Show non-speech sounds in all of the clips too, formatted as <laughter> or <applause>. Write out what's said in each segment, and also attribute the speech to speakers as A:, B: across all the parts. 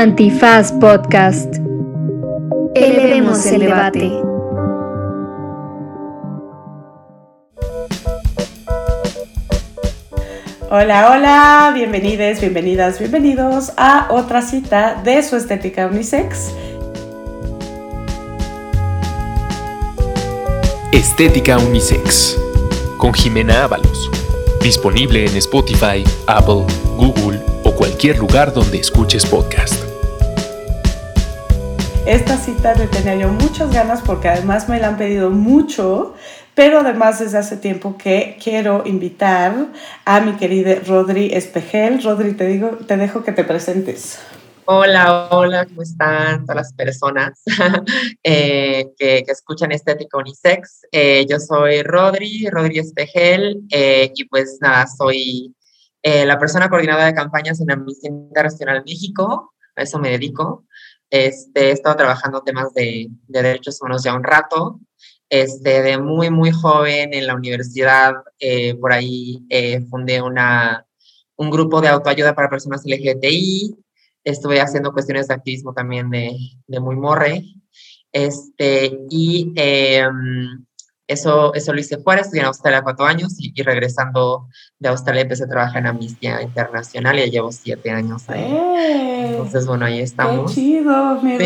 A: Antifaz Podcast. Elevemos el debate.
B: Hola, hola, bienvenidos, bienvenidas, bienvenidos a otra cita de su estética unisex.
C: Estética Unisex con Jimena Ábalos. Disponible en Spotify, Apple, Google o cualquier lugar donde escuches podcast.
B: Esta cita le tenía yo muchas ganas porque además me la han pedido mucho, pero además desde hace tiempo que quiero invitar a mi querida Rodri Espejel. Rodri, te, digo, te dejo que te presentes.
D: Hola, hola, ¿cómo están todas las personas <laughs> eh, que, escuchan Estética Unisex? Eh, yo soy Rodri, Rodri Espejel, eh, y pues nada, soy la persona coordinadora de campañas en Amnistía Internacional México, a eso me dedico. Este, he estado trabajando temas de, de derechos humanos ya un rato, este, de muy, muy joven en la universidad, por ahí fundé una, un grupo de autoayuda para personas LGBTI, estuve haciendo cuestiones de activismo también de, de muy morre. Este, y em, eso, eso lo hice fuera, estudié en Australia cuatro años y, regresando de Australia empecé a trabajar en Amnistía Internacional y ya llevo siete años ahí. ¡Eh! Entonces, bueno, ahí estamos.
B: ¡Qué chido, mi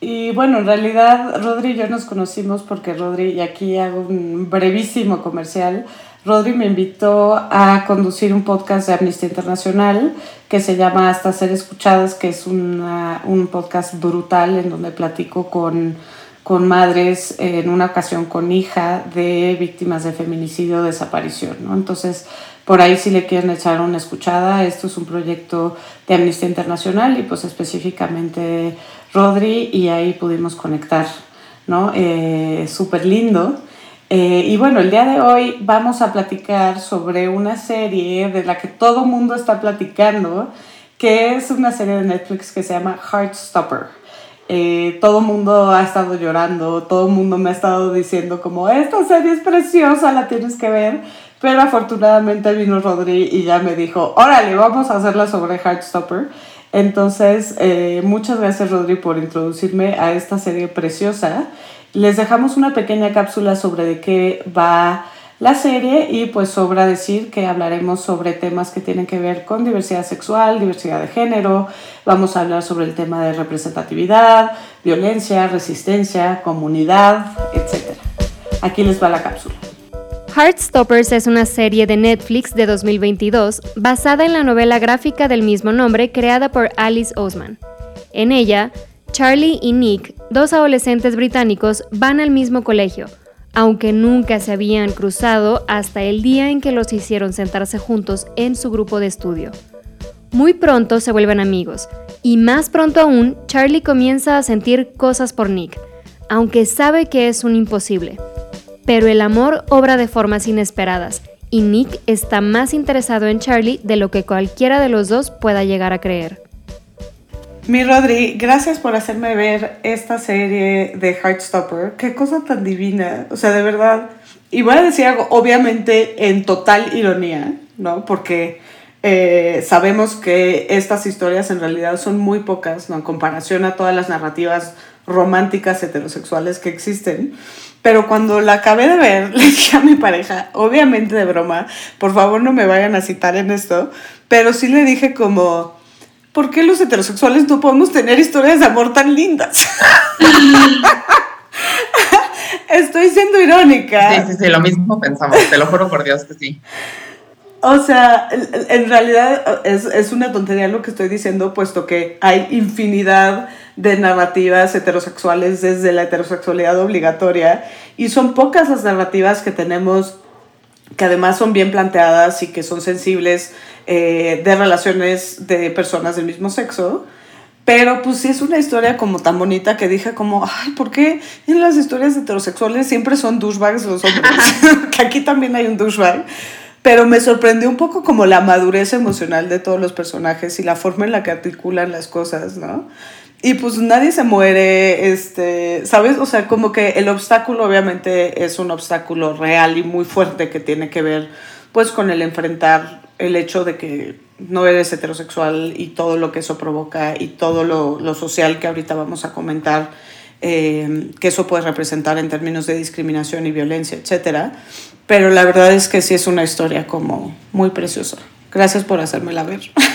B: Y bueno, en realidad Rodri y yo nos conocimos porque Rodri, y aquí hago un brevísimo comercial, Rodri me invitó a conducir un podcast de Amnistía Internacional que se llama Hasta Ser Escuchadas, que es un podcast brutal en donde platico con, con madres, en una ocasión con hija de víctimas de feminicidio o desaparición. ¿no? Entonces, por ahí si le quieren echar una escuchada, esto es un proyecto de Amnistía Internacional y pues específicamente Rodri y ahí pudimos conectar, ¿no? Eh, Súper lindo. Eh, y bueno, el día de hoy vamos a platicar sobre una serie de la que todo mundo está platicando, que es una serie de Netflix que se llama Heartstopper. Eh, todo mundo ha estado llorando, todo el mundo me ha estado diciendo como, esta serie es preciosa, la tienes que ver, pero afortunadamente vino Rodri y ya me dijo, órale, vamos a hacerla sobre Heartstopper. Entonces, eh, muchas gracias Rodri por introducirme a esta serie preciosa. Les dejamos una pequeña cápsula sobre de qué va la serie y pues sobra decir que hablaremos sobre temas que tienen que ver con diversidad sexual, diversidad de género, vamos a hablar sobre el tema de representatividad, violencia, resistencia, comunidad, etc. Aquí les va la cápsula.
A: Heartstoppers es una serie de Netflix de 2022 basada en la novela gráfica del mismo nombre creada por Alice Oseman. En ella, Charlie y Nick, dos adolescentes británicos, van al mismo colegio, aunque nunca se habían cruzado hasta el día en que los hicieron sentarse juntos en su grupo de estudio. Muy pronto se vuelven amigos, y más pronto aún, Charlie comienza a sentir cosas por Nick, aunque sabe que es un imposible. Pero el amor obra de formas inesperadas, y Nick está más interesado en Charlie de lo que cualquiera de los dos pueda llegar a creer.
B: Mi Rodri, gracias por hacerme ver esta serie de Heartstopper. Qué cosa tan divina. O sea, de verdad. Y voy a decir algo, obviamente, en total ironía, ¿no? Porque eh, sabemos que estas historias en realidad son muy pocas, ¿no? En comparación a todas las narrativas románticas heterosexuales que existen. Pero cuando la acabé de ver, <laughs> le dije a mi pareja, obviamente de broma, por favor no me vayan a citar en esto, pero sí le dije como ¿por qué los heterosexuales no podemos tener historias de amor tan lindas? <laughs> Estoy siendo irónica.
D: Sí, sí, sí, lo mismo pensamos, te lo juro por Dios que sí.
B: O sea, en realidad es, es, una tontería lo que estoy diciendo, puesto que hay infinidad de narrativas heterosexuales desde la heterosexualidad obligatoria y son pocas las narrativas que tenemos que además son bien planteadas y que son sensibles eh, de relaciones de personas del mismo sexo. Pero pues sí es una historia como tan bonita que dije como, ay, ¿por qué en las historias heterosexuales siempre son douchebags los hombres? <laughs> que aquí también hay un douchebag. Pero me sorprendió un poco como la madurez emocional de todos los personajes y la forma en la que articulan las cosas, ¿no? Y pues nadie se muere, este, ¿sabes? O sea, como que el obstáculo obviamente es un obstáculo real y muy fuerte que tiene que ver pues con el enfrentar el hecho de que no eres heterosexual y todo lo que eso provoca y todo lo, lo social que ahorita vamos a comentar, eh, que eso puede representar en términos de discriminación y violencia, etc. Pero la verdad es que sí es una historia como muy preciosa. Gracias por hacérmela ver. <laughs>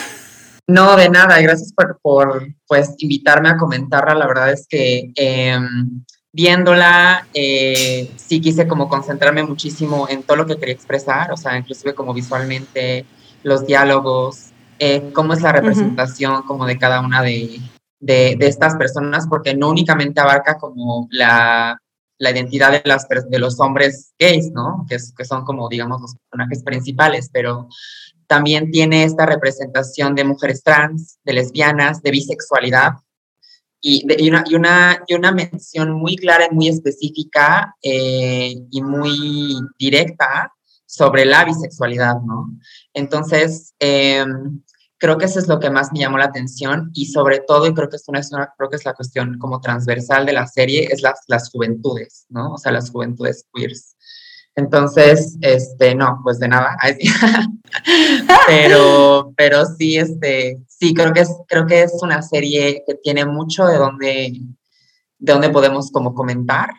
D: No, de nada, gracias por, por pues, invitarme a comentarla. La verdad es que em, viéndola, eh, sí quise como concentrarme muchísimo en todo lo que quería expresar, o sea, inclusive como visualmente, los diálogos, eh, cómo es la representación como de cada una de, de, estas personas, porque no únicamente abarca como la, la identidad de, las, de los hombres gays, ¿no? Que, que son como, digamos, los personajes principales, pero también tiene esta representación de mujeres trans, de lesbianas, de bisexualidad, y, una, y, una, y una mención muy clara y muy específica eh, y muy directa sobre la bisexualidad, ¿no? Entonces, em, creo que eso es lo que más me llamó la atención y sobre todo, y creo que es, una, creo que es la cuestión como transversal de la serie, es las, las juventudes, ¿no? O sea, las juventudes queers. Entonces, este, no, pues de nada. <laughs> pero, pero sí, este, sí, creo que es, creo que es una serie que tiene mucho de donde, de donde podemos como comentar.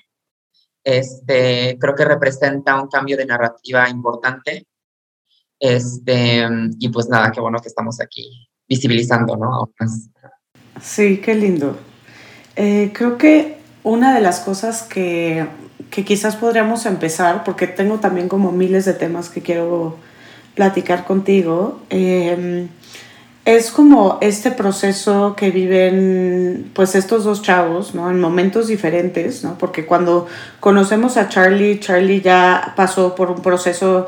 D: Este, creo que representa un cambio de narrativa importante. Este, y pues nada, qué bueno que estamos aquí visibilizando, ¿no?
B: Sí, qué lindo. Eh, creo que una de las cosas que que quizás podríamos empezar, porque tengo también como miles de temas que quiero platicar contigo, em, es como este proceso que viven pues estos dos chavos, ¿no? En momentos diferentes, ¿no? Porque cuando conocemos a Charlie, Charlie ya pasó por un proceso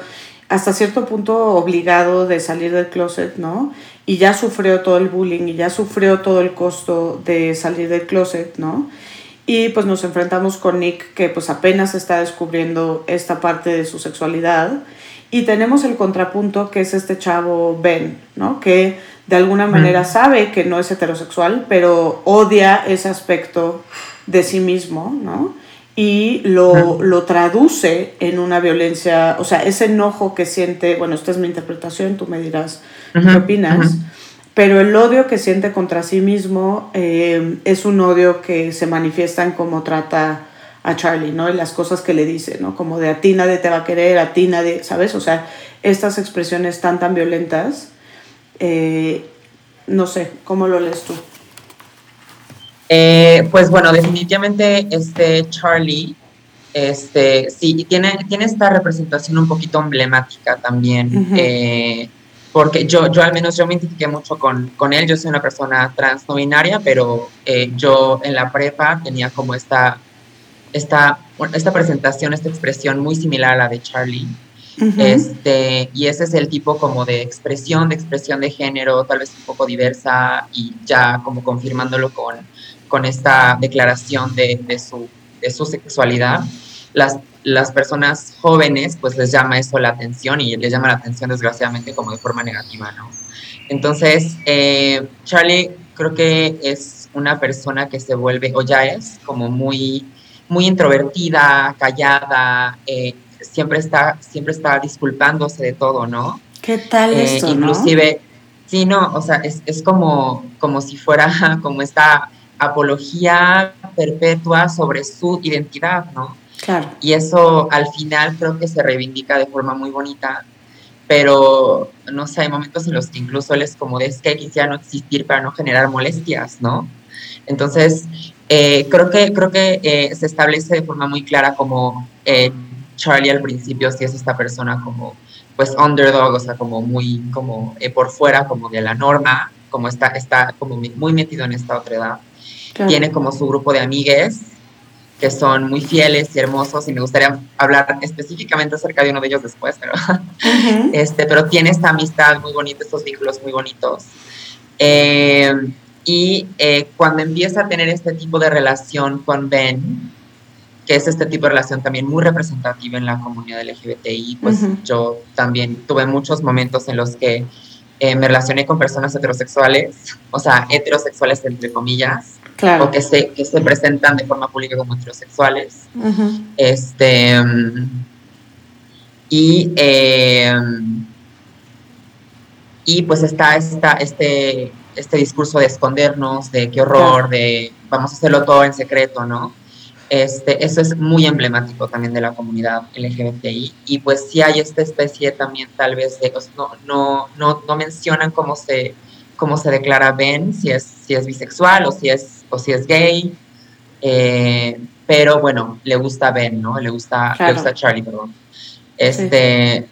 B: hasta cierto punto obligado de salir del closet, ¿no? Y ya sufrió todo el bullying y ya sufrió todo el costo de salir del closet, ¿no? Y pues nos enfrentamos con Nick que pues apenas está descubriendo esta parte de su sexualidad. Y tenemos el contrapunto que es este chavo Ben, ¿no? Que de alguna manera sabe que no es heterosexual, pero odia ese aspecto de sí mismo, ¿no? Y lo, lo traduce en una violencia, o sea, ese enojo que siente, bueno, esta es mi interpretación, tú me dirás qué opinas pero el odio que siente contra sí mismo eh, es un odio que se manifiesta en cómo trata a Charlie, ¿no? Y las cosas que le dice, ¿no? Como de a ti nadie te va a querer, a ti nadie, ¿sabes? O sea, estas expresiones tan, tan violentas, eh, no sé, ¿cómo lo lees tú?
D: Eh, pues bueno, definitivamente este Charlie, este, sí, tiene, tiene esta representación un poquito emblemática también porque yo, yo al menos yo me identifiqué mucho con, con él, yo soy una persona trans no binaria, pero eh, yo en la prepa tenía como esta, esta, esta presentación, esta expresión muy similar a la de Charlie. este, y ese es el tipo como de expresión, de expresión de género, tal vez un poco diversa y ya como confirmándolo con, con esta declaración de, de, su, de su sexualidad. Las las personas jóvenes pues les llama eso la atención y les llama la atención desgraciadamente como de forma negativa, ¿no? Entonces, eh, Charlie creo que es una persona que se vuelve, o ya es, como muy, muy introvertida, callada, eh, siempre, está, siempre está disculpándose de todo, ¿no?
B: ¿Qué tal eh, eso,
D: Inclusive, sí, no, o sea, es, es como, como si fuera <laughs> como esta apología perpetua sobre su identidad, ¿no? Y eso al final creo que se reivindica de forma muy bonita, pero no sé, hay momentos en los que incluso él es como es que quisiera no existir para no generar molestias, ¿no? Entonces, eh, creo que, creo que eh, se establece de forma muy clara como eh, Charlie al principio si es esta persona como pues underdog, o sea, como muy como por fuera como de la norma, como está, está como muy metido en esta otra edad. Tiene como su grupo de amigues que son muy fieles y hermosos y me gustaría hablar específicamente acerca de uno de ellos después, pero, <laughs> este, pero tiene esta amistad muy bonita, estos vínculos muy bonitos. Eh, y eh, cuando empieza a tener este tipo de relación con Ben, que es este tipo de relación también muy representativa en la comunidad LGBTI, pues yo también tuve muchos momentos en los que eh, me relacioné con personas heterosexuales, o sea, heterosexuales entre comillas, o que se, que se presentan de forma pública como heterosexuales. Este, y, em, y pues está, está este, este discurso de escondernos, de qué horror, de vamos a hacerlo todo en secreto, ¿no? Este, eso es muy emblemático también de la comunidad LGBTI y pues sí hay esta especie también tal vez de, no, no, no, no mencionan cómo se, cómo se declara Ben, si es, si es bisexual o si es, o si es gay, eh, pero bueno, le gusta Ben, ¿no? Le gusta, le gusta Charlie, perdón. Este,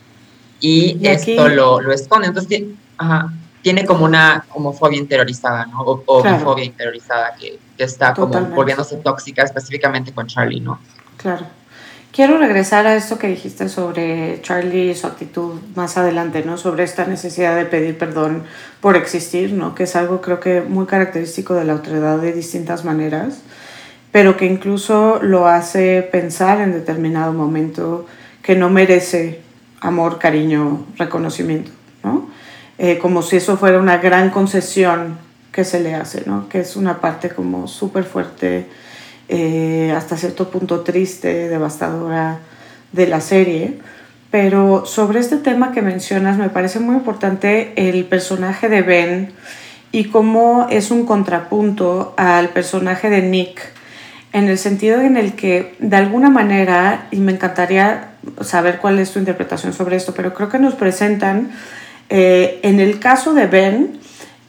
D: y, esto lo, lo esconde, entonces ajá, tiene como una homofobia interiorizada, ¿no? O, homofobia interiorizada que, está como volviéndose tóxica específicamente con Charlie, ¿no?
B: Claro. Quiero regresar a esto que dijiste sobre Charlie y su actitud más adelante, ¿no? Sobre esta necesidad de pedir perdón por existir, ¿no? Que es algo creo que muy característico de la autoridad de distintas maneras, pero que incluso lo hace pensar en determinado momento que no merece amor, cariño, reconocimiento, ¿no? Eh, como si eso fuera una gran concesión que se le hace, ¿no? Que es una parte como súper fuerte, eh, hasta cierto punto triste, devastadora de la serie. Pero sobre este tema que mencionas, me parece muy importante el personaje de Ben y cómo es un contrapunto al personaje de Nick, en el sentido en el que, de alguna manera, y me encantaría saber cuál es tu interpretación sobre esto, pero creo que nos presentan eh, en el caso de Ben,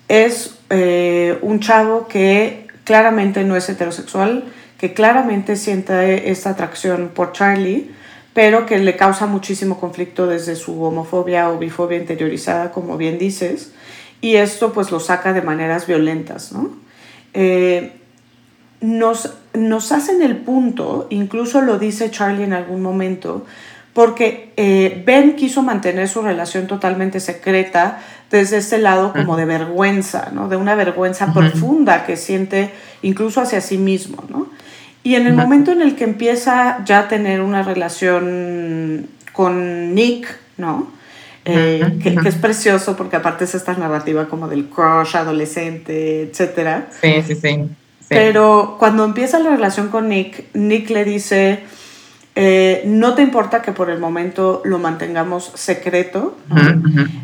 B: es eh, un chavo que claramente no es heterosexual, que claramente siente esta atracción por Charlie, pero que le causa muchísimo conflicto desde su homofobia o bifobia interiorizada, como bien dices, y esto pues lo saca de maneras violentas, ¿no? Eh, nos, nos hacen el punto, incluso lo dice Charlie en algún momento, porque eh, Ben quiso mantener su relación totalmente secreta desde este lado como de vergüenza, ¿no? De una vergüenza profunda que siente incluso hacia sí mismo, ¿no? Y en el momento en el que empieza ya a tener una relación con Nick, ¿no? Eh, que, es precioso porque aparte es esta narrativa como del crush adolescente, etc.
D: sí, sí, sí.
B: Pero cuando empieza la relación con Nick, Nick le dice eh, no te importa que por el momento lo mantengamos secreto,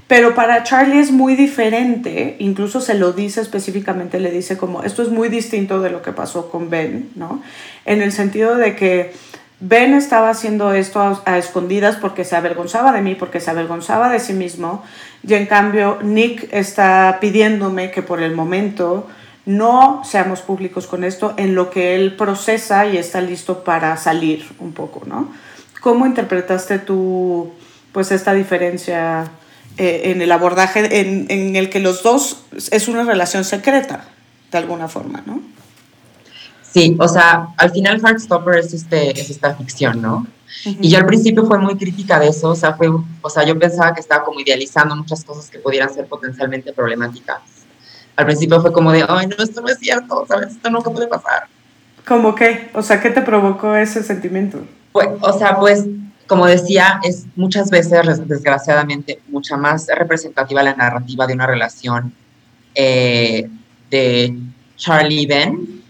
B: pero para Charlie es muy diferente, incluso se lo dice específicamente, le dice como, esto es muy distinto de lo que pasó con Ben, ¿no? En el sentido de que Ben estaba haciendo esto a, a escondidas porque se avergonzaba de mí, porque se avergonzaba de sí mismo, y en cambio Nick está pidiéndome que por el momento no seamos públicos con esto en lo que él procesa y está listo para salir un poco, ¿no? ¿Cómo interpretaste tú pues esta diferencia eh, en el abordaje en, el que los dos es una relación secreta, de alguna forma, ¿no?
D: Sí, o sea, al final Heartstopper es, este, es esta ficción, ¿no? Y yo al principio fue muy crítica de eso, o sea, fue, o sea, yo pensaba que estaba como idealizando muchas cosas que pudieran ser potencialmente problemáticas al principio fue como de, ay, no, esto no es cierto, ¿sabes? Esto nunca puede pasar.
B: ¿Cómo qué? O sea, ¿qué te provocó ese sentimiento?
D: Pues, o sea, pues, como decía, es muchas veces, desgraciadamente, mucha más representativa la narrativa de una relación eh, de Charlie y Ben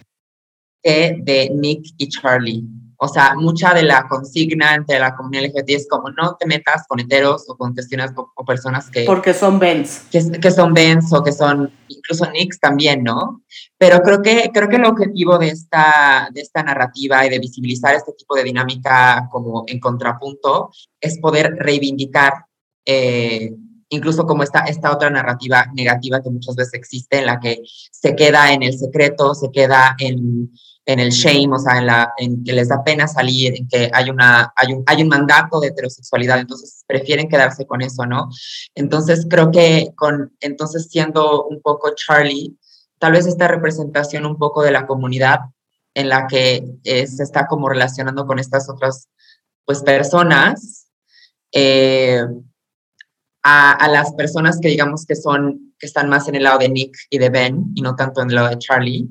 D: que de Nick y Charlie. O sea, mucha de la consigna entre la comunidad LGBT es como no te metas con heteros o con cuestiones o, personas que...
B: Porque son Bens.
D: Que, que, son Bens o que son incluso Nicks también, ¿no? Pero creo que, creo que el objetivo de esta, de esta narrativa y de visibilizar este tipo de dinámica como en contrapunto es poder reivindicar eh, incluso como esta, esta otra narrativa negativa que muchas veces existe en la que se queda en el secreto, se queda en en el shame, o sea, en, la, en que les da pena salir, en que hay, una, hay, un, hay un mandato de heterosexualidad, entonces prefieren quedarse con eso, ¿no? Entonces creo que con, entonces siendo un poco Charlie, tal vez esta representación un poco de la comunidad en la que eh, se está como relacionando con estas otras, pues, personas, eh, a, a, las personas que digamos que son, que están más en el lado de Nick y de Ben y no tanto en el lado de Charlie,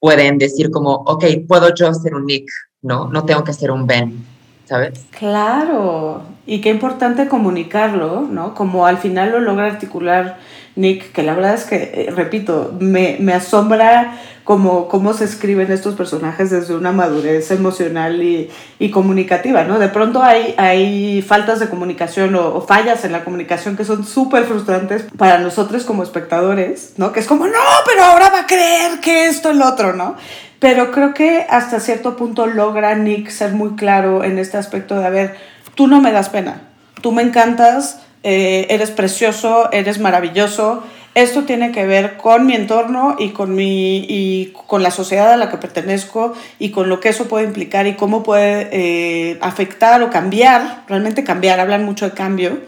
D: pueden decir como, ok, puedo yo ser un Nick, ¿no? No tengo que ser un Ben, ¿sabes?
B: Claro, y qué importante comunicarlo, ¿no? Como al final lo logra articular Nick, que la verdad es que, eh, repito, me, me asombra como cómo se escriben estos personajes desde una madurez emocional y, y comunicativa, ¿no? De pronto hay, hay faltas de comunicación o, o fallas en la comunicación que son súper frustrantes para nosotros como espectadores, ¿no? Que es como, no, pero ahora va a creer que esto, el otro, ¿no? Pero creo que hasta cierto punto logra Nick ser muy claro en este aspecto de, a ver, tú no me das pena, tú me encantas, eh, eres precioso, eres maravilloso. Esto tiene que ver con mi entorno y con, mi, y con la sociedad a la que pertenezco y con lo que eso puede implicar y cómo puede eh, afectar o cambiar, realmente cambiar, hablan mucho de cambio,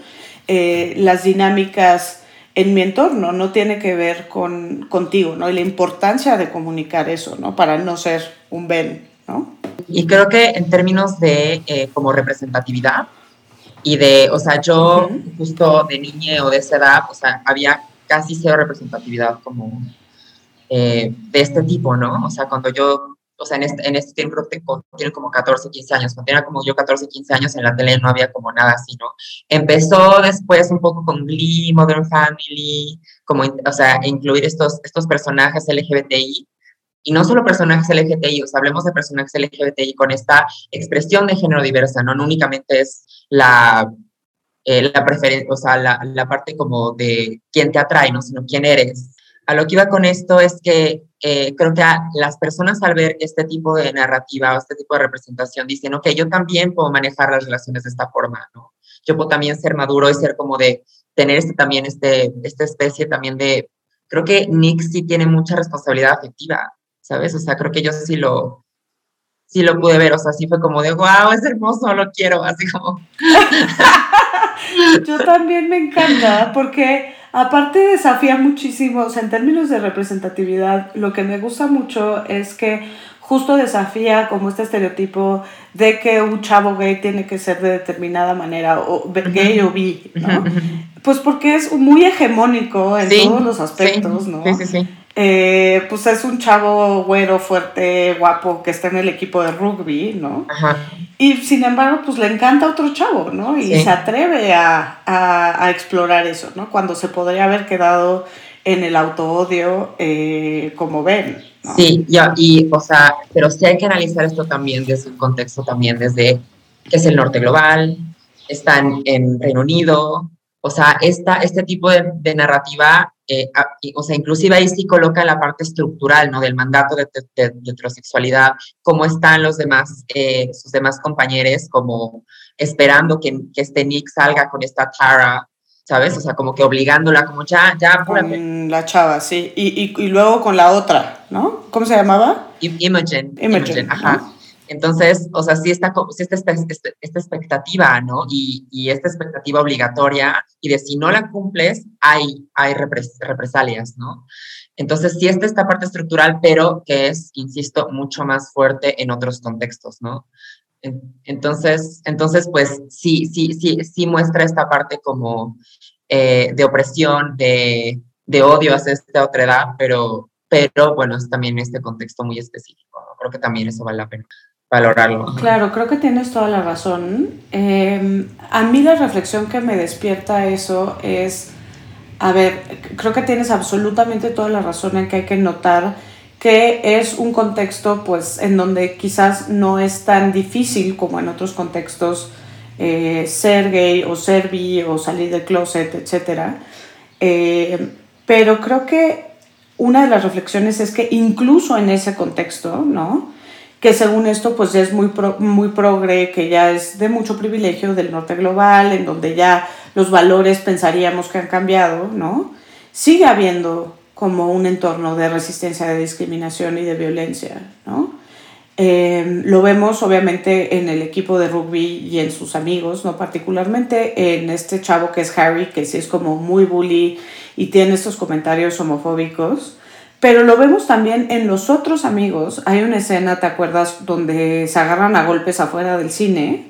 B: eh, las dinámicas en mi entorno, no tiene que ver con, contigo, ¿no? Y la importancia de comunicar eso, ¿no? Para no ser un Ben, ¿no?
D: Y creo que en términos de como representatividad, y de, o sea, yo justo de niña o de esa edad, o sea, había casi cero representatividad como eh, de este tipo, ¿no? O sea, cuando yo, o sea, en este, en este tiempo tiene como 14, 15 años, cuando tenía como yo 14, 15 años en la tele no había como nada así, ¿no? Empezó después un poco con Glee, Modern Family, como, o sea, incluir estos, estos personajes LGBTI, y no solo personajes LGBTI, o sea, hablemos de personajes LGBTI con esta expresión de género diversa, no, no únicamente es la, eh, la preferencia, o sea, la, la, parte como de quién te atrae, ¿no? sino quién eres. A lo que iba con esto es que eh, creo que las personas al ver este tipo de narrativa o este tipo de representación dicen, ok, yo también puedo manejar las relaciones de esta forma, ¿no? Yo puedo también ser maduro y ser como de tener este, también este, esta especie también de, creo que Nick sí tiene mucha responsabilidad afectiva, ¿sabes? O sea, creo que yo sí lo, sí lo pude ver, o sea, sí fue como de, wow, es hermoso, lo quiero, así como... <laughs>
B: yo también me encanta, porque aparte desafía muchísimo, o sea, en términos de representatividad, lo que me gusta mucho es que justo desafía como este estereotipo de que un chavo gay tiene que ser de determinada manera, o gay o bi, ¿no? Pues porque es muy hegemónico en todos los aspectos, ¿no?
D: Sí, sí, sí.
B: Eh, pues es un chavo güero, fuerte, guapo, que está en el equipo de rugby, ¿no?
D: Ajá.
B: Y sin embargo, pues le encanta otro chavo, ¿no? Y se atreve a, a, a, explorar eso, ¿no? Cuando se podría haber quedado en el auto-odio eh, como ven. ¿no?
D: Sí, ya, y, o sea, pero sí hay que analizar esto también desde un contexto también, desde que es el norte global, están en Reino Unido, o sea, esta, este tipo de, de narrativa, eh, o sea, inclusive ahí sí coloca la parte estructural, ¿no? Del mandato de, de, de heterosexualidad, cómo están los demás, eh, sus demás compañeros, como esperando que, que este Nick salga con esta Tara, ¿sabes? O sea, como que obligándola, como ya, ya,
B: Con la chava, sí. Y, y, y, luego con la otra, ¿no? ¿Cómo se llamaba?
D: Imogen.
B: Imogen, Imogen
D: ajá.
B: ¿no?
D: Entonces, o sea, sí está, sí está esta, esta, esta, expectativa, ¿no? Y, y, esta expectativa obligatoria, y de si no la cumples, hay, hay repres, represalias, ¿no? Entonces, sí está esta parte estructural, pero que es, insisto, mucho más fuerte en otros contextos, ¿no? Entonces, entonces pues sí, sí, sí, sí muestra esta parte como eh, de opresión, de, de odio hacia esta otra edad, pero, pero bueno, es también este contexto muy específico. Creo que también eso vale la pena valorarlo.
B: Claro, creo que tienes toda la razón. Eh, a mí la reflexión que me despierta eso es, a ver, creo que tienes absolutamente toda la razón en que hay que notar que es un contexto pues en donde quizás no es tan difícil como en otros contextos eh, ser gay o ser bi o salir del closet, etc. Eh, pero creo que una de las reflexiones es que incluso en ese contexto, ¿no? Que según esto pues es muy, pro, muy progre, que ya es de mucho privilegio del norte global, en donde ya los valores pensaríamos que han cambiado, ¿no? Sigue habiendo como un entorno de resistencia, de discriminación y de violencia, ¿no? Eh, lo vemos obviamente en el equipo de rugby y en sus amigos, ¿no? Particularmente en este chavo que es Harry, que sí es como muy bully y tiene estos comentarios homofóbicos, pero lo vemos también en los otros amigos. Hay una escena, ¿te acuerdas?, donde se agarran a golpes afuera del cine.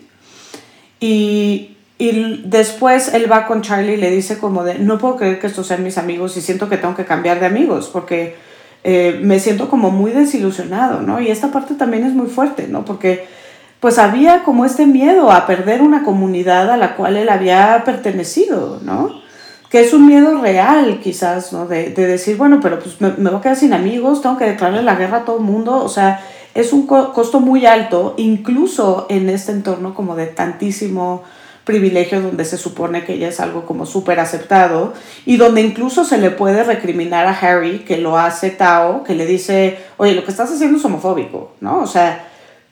B: Y, y después él va con Charlie y le dice como de, no puedo creer que estos sean mis amigos y siento que tengo que cambiar de amigos porque eh, me siento como muy desilusionado, ¿no? Y esta parte también es muy fuerte, ¿no? Porque pues había como este miedo a perder una comunidad a la cual él había pertenecido, ¿no? Que es un miedo real quizás, ¿no? De, de decir, bueno, pero pues me, me, voy a quedar sin amigos, tengo que declararle la guerra a todo el mundo, o sea, es un costo muy alto, incluso en este entorno como de tantísimo privilegio donde se supone que ella es algo como súper aceptado y donde incluso se le puede recriminar a Harry que lo hace Tao, que le dice, oye, lo que estás haciendo es homofóbico, ¿no? O sea,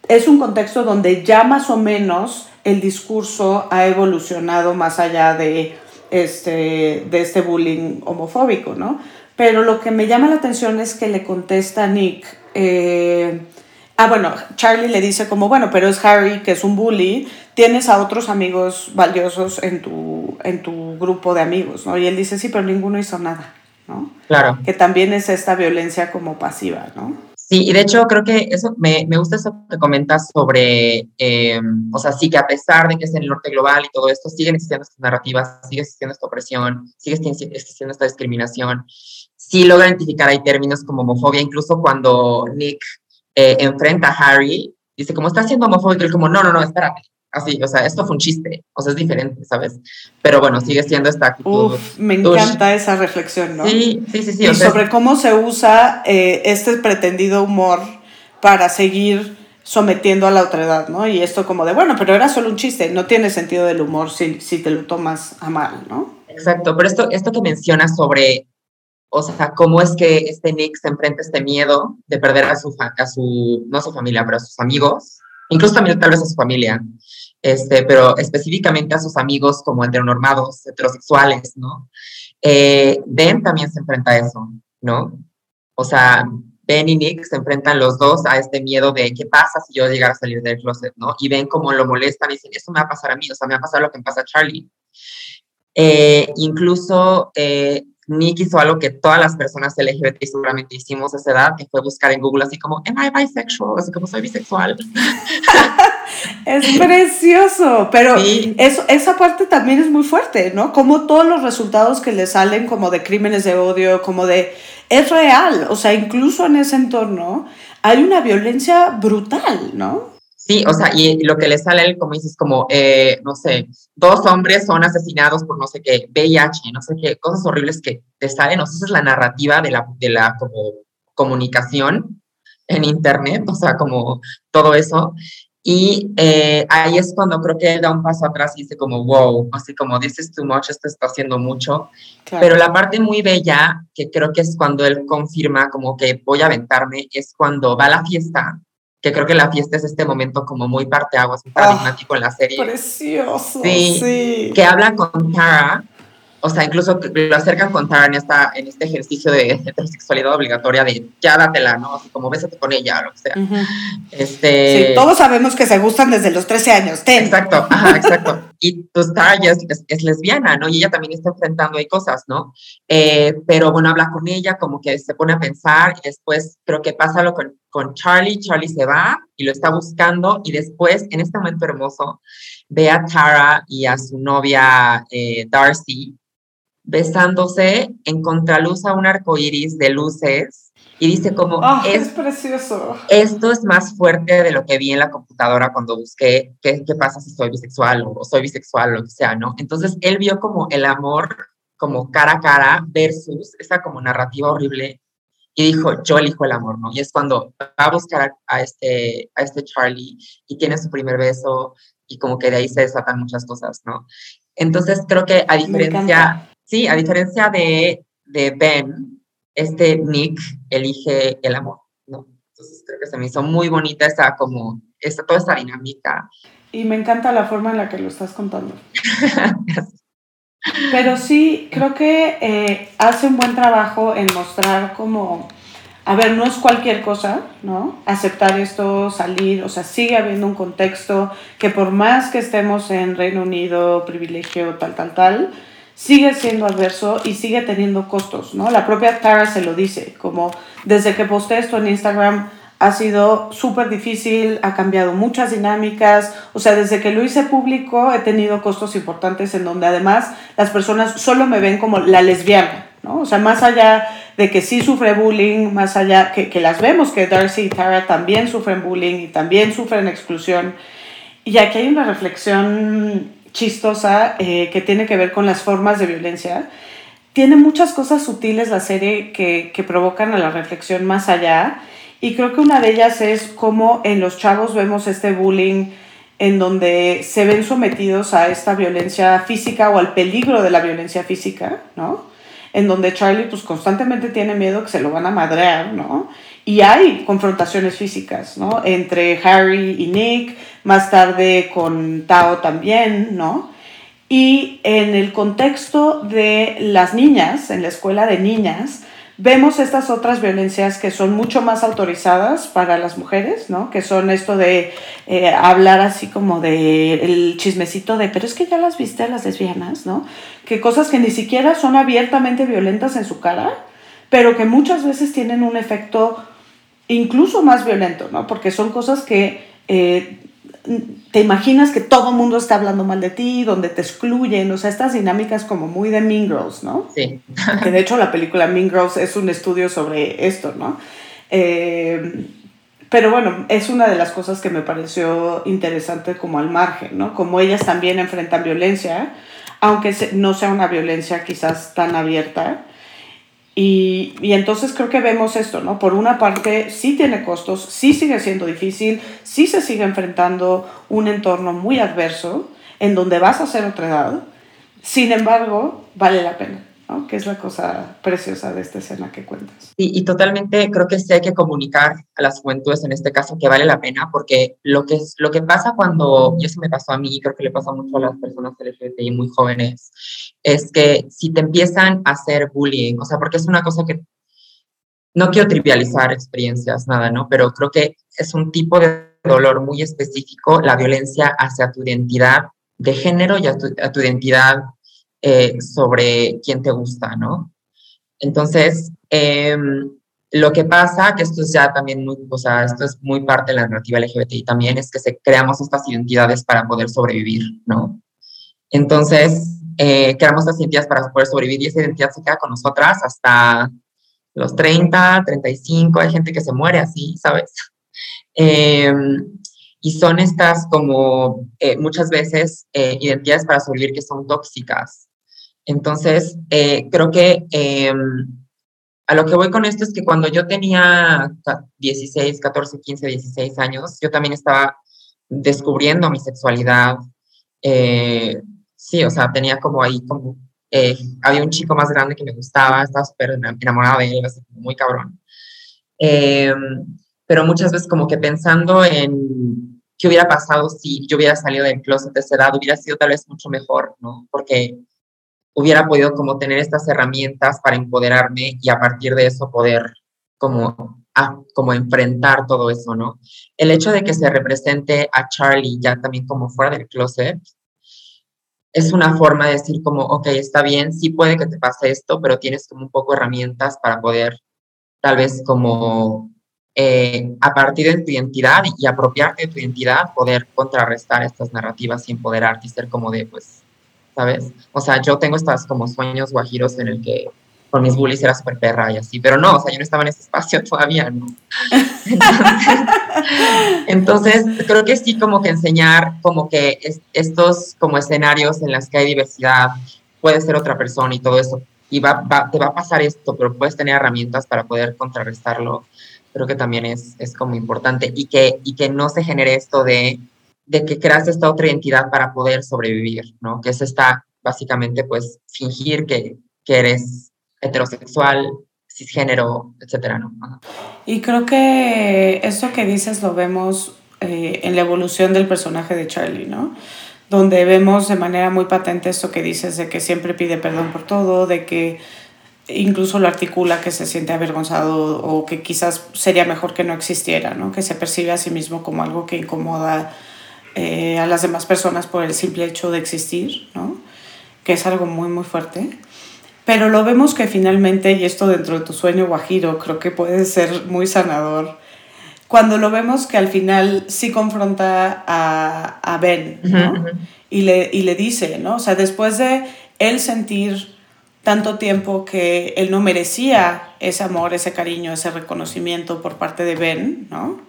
B: es un contexto donde ya más o menos el discurso ha evolucionado más allá de este, de este bullying homofóbico, ¿no? Pero lo que me llama la atención es que le contesta a Nick, eh, ah, bueno, Charlie le dice como, bueno, pero es Harry, que es un bully, tienes a otros amigos valiosos en tu, en tu grupo de amigos, ¿no? Y él dice, sí, pero ninguno hizo nada, ¿no?
D: Claro.
B: Que también es esta violencia como pasiva, ¿no?
D: Sí, y de hecho creo que eso me, me gusta eso que comentas sobre, eh, o sea, sí que a pesar de que es en el norte global y todo esto, siguen existiendo estas narrativas, sigue existiendo esta opresión, sigue existiendo esta discriminación. Sí logra identificar hay términos como homofobia, incluso cuando Nick eh, enfrenta a Harry, dice, como está siendo homofóbico, él como, no, no, no, espérate, así, o sea, esto fue un chiste, o sea, es diferente, ¿sabes? Pero bueno, sigue siendo esta actitud.
B: Uf, me encanta esa reflexión, ¿no?
D: Sí, sí, sí. sí
B: y sobre cómo se usa eh, este pretendido humor para seguir sometiendo a la otredad, ¿no? Y esto como de, bueno, pero era solo un chiste, no tiene sentido del humor si, si te lo tomas a mal, ¿no?
D: Exacto, pero esto, esto que mencionas sobre, o sea, cómo es que este Nick se enfrenta a este miedo de perder a su, a su, no a su familia, pero a sus amigos, incluso también tal vez a su familia, este, pero específicamente a sus amigos como heteronormados, heterosexuales, ¿no? Eh, ben también se enfrenta a eso, ¿no? O sea, Ben y Nick se enfrentan los dos a este miedo de qué pasa si yo llegara a salir del closet, ¿no? Y ven cómo lo molestan y dicen, eso me va a pasar a mí, o sea, me va a pasar lo que me pasa a Charlie. Eh, incluso eh, Nick hizo algo que todas las personas LGBT seguramente hicimos a esa edad, que fue buscar en Google así como, ¿am I bisexual? Así como, soy bisexual. <laughs>
B: es precioso, pero eso, esa parte también es muy fuerte, ¿no? Como todos los resultados que le salen como de crímenes de odio, como de... Es real, o sea, incluso en ese entorno hay una violencia brutal, ¿no?
D: Sí, o sea, y lo que le sale como dices, como, eh, no sé, dos hombres son asesinados por no sé qué, VIH, no sé qué, cosas horribles que te salen, o sea, esa es la narrativa de la, de la como, comunicación en Internet, o sea, como todo eso. Y eh, ahí es cuando creo que él da un paso atrás y dice como, wow, así como, this is too much, esto está haciendo mucho. Pero la parte muy bella, que creo que es cuando él confirma como que voy a aventarme, es cuando va a la fiesta que creo que la fiesta es este momento como muy parteaguas, muy paradigmático en la serie.
B: Precioso.
D: Sí, sí, Que habla con Tara o sea, incluso lo acercan con Tara en, esta, en este ejercicio de heterosexualidad obligatoria de ya dátela, ¿no? Así como bésate con ella, o lo que sea. este...
B: Sí, todos sabemos que se gustan desde los 13 años.
D: Exacto, ajá, exacto. Y pues Tara ya es, lesbiana, ¿no? Y ella también está enfrentando ahí cosas, ¿no? Eh, pero bueno, habla con ella, como que se pone a pensar y después creo que pasa lo con, con Charlie. Charlie se va y lo está buscando y después, en este momento hermoso, ve a Tara y a su novia eh, Darcy besándose en contraluz a un arco iris de luces y dice como
B: ah, es, precioso.
D: Esto es más fuerte de lo que vi en la computadora cuando busqué qué, qué pasa si soy bisexual o, soy bisexual o lo que sea no entonces él vio como el amor como cara a cara versus esa como narrativa horrible y dijo yo elijo el amor no y es cuando va a buscar a, este a este Charlie y tiene su primer beso y como que de ahí se desatan muchas cosas no entonces creo que a diferencia Sí, a diferencia de, de Ben, este Nick elige el amor, ¿no? Entonces creo que se me hizo muy bonita esa como, esa, toda esa dinámica.
B: Y me encanta la forma en la que lo estás contando. <laughs> Pero sí, creo que eh, hace un buen trabajo en mostrar como, a ver, no es cualquier cosa, ¿no? Aceptar esto, salir, o sea, sigue habiendo un contexto que por más que estemos en Reino Unido, privilegio, tal, tal, tal, sigue siendo adverso y sigue teniendo costos, ¿no? La propia Tara se lo dice, como desde que posté esto en Instagram ha sido súper difícil, ha cambiado muchas dinámicas, o sea, desde que lo hice público he tenido costos importantes en donde además las personas solo me ven como la lesbiana, ¿no? O sea, más allá de que sí sufre bullying, más allá que, que las vemos que Darcy y Tara también sufren bullying y también sufren exclusión. Y aquí hay una reflexión chistosa eh, que tiene que ver con las formas de violencia. Tiene muchas cosas sutiles la serie que, que provocan a la reflexión más allá y creo que una de ellas es cómo en los chavos vemos este bullying en donde se ven sometidos a esta violencia física o al peligro de la violencia física, ¿no? En donde Charlie pues constantemente tiene miedo que se lo van a madrear, ¿no? Y hay confrontaciones físicas, ¿no? Entre Harry y Nick, más tarde con Tao también, ¿no? Y en el contexto de las niñas, en la escuela de niñas, Vemos estas otras violencias que son mucho más autorizadas para las mujeres, ¿no? Que son esto de eh, hablar así como de el chismecito de, pero es que ya las viste a las lesbianas, ¿no? Que cosas que ni siquiera son abiertamente violentas en su cara, pero que muchas veces tienen un efecto incluso más violento, ¿no? Porque son cosas que eh, te imaginas que todo el mundo está hablando mal de ti, donde te excluyen, o sea, estas dinámicas como muy de Mean Girls, ¿no?
D: Sí.
B: que de hecho la película Mean Girls es un estudio sobre esto, ¿no? Eh, pero bueno, es una de las cosas que me pareció interesante como al margen, ¿no? Como ellas también enfrentan violencia, aunque no sea una violencia quizás tan abierta, y, y, entonces creo que vemos esto, ¿no? Por una parte, sí tiene costos, sí sigue siendo difícil, sí se sigue enfrentando un entorno muy adverso en donde vas a ser otra edad, sin embargo, vale la pena. Que es la cosa preciosa de esta escena que cuentas.
D: Y, y, totalmente creo que sí hay que comunicar a las juventudes en este caso que vale la pena, porque lo que, es, lo que pasa cuando, y eso me pasó a mí, creo que le pasa mucho a las personas LGBTI muy jóvenes, es que si te empiezan a hacer bullying, o sea, porque es una cosa que no quiero trivializar experiencias, nada, ¿no? Pero creo que es un tipo de dolor muy específico, la violencia hacia tu identidad de género y a tu, a tu identidad eh, sobre quién te gusta, ¿no? Entonces, em, lo que pasa, que esto es ya también muy, o sea, esto es muy parte de la narrativa LGBTI también, es que se creamos estas identidades para poder sobrevivir, ¿no? Entonces, eh, creamos estas identidades para poder sobrevivir y esa identidad se queda con nosotras hasta los 30, 35, hay gente que se muere así, ¿sabes? <laughs> Em, y son estas como eh, muchas veces identidades para sobrevivir que son tóxicas, entonces, eh, creo que em, a lo que voy con esto es que cuando yo tenía 16, 14, 15, 16 años, yo también estaba descubriendo mi sexualidad. Eh, sí, o sea, tenía como ahí como, eh, había un chico más grande que me gustaba, estaba súper enamorada de él, así muy cabrón. Em, pero muchas veces como que pensando en qué hubiera pasado si yo hubiera salido del closet de esa edad, hubiera sido tal vez mucho mejor, ¿no? Porque hubiera podido como tener estas herramientas para empoderarme y a partir de eso poder como, ah, como enfrentar todo eso, ¿no? El hecho de que se represente a Charlie ya también como fuera del closet es una forma de decir como, ok, está bien, sí puede que te pase esto, pero tienes como un poco herramientas para poder tal vez como eh, a partir de tu identidad y apropiarte de tu identidad, poder contrarrestar estas narrativas y empoderarte y ser como de, pues, ¿sabes? O sea, yo tengo estas como sueños guajiros en el que con mis bullies era súper perra y así, pero no, o sea, yo no estaba en ese espacio <laughs> todavía, ¿no? <laughs> Entonces, creo que sí como que enseñar como que estos como escenarios en los que hay diversidad, puede ser otra persona y todo eso, y va, te va a pasar esto, pero puedes tener herramientas para poder contrarrestarlo, creo que también es, es como importante y que, y que no se genere esto de de que creas esta otra identidad para poder sobrevivir, ¿no? Que es esta, básicamente, pues, fingir que, que eres heterosexual, cisgénero, etcétera, ¿no?
B: Y creo que esto que dices lo vemos eh, en la evolución del personaje de Charlie, ¿no? Donde vemos de manera muy patente esto que dices de que siempre pide perdón por todo, de que incluso lo articula que se siente avergonzado o que quizás sería mejor que no existiera, ¿no? Que se percibe a sí mismo como algo que incomoda eh, a las demás personas por el simple hecho de existir, ¿no? que es algo muy, muy fuerte. Pero lo vemos que finalmente, y esto dentro de tu sueño guajiro, creo que puede ser muy sanador, cuando lo vemos que al final sí confronta a, a Ben, ¿no? y, le, y le dice, ¿no? O sea, después de él sentir tanto tiempo que él no merecía ese amor, ese cariño, ese reconocimiento por parte de Ben, ¿no?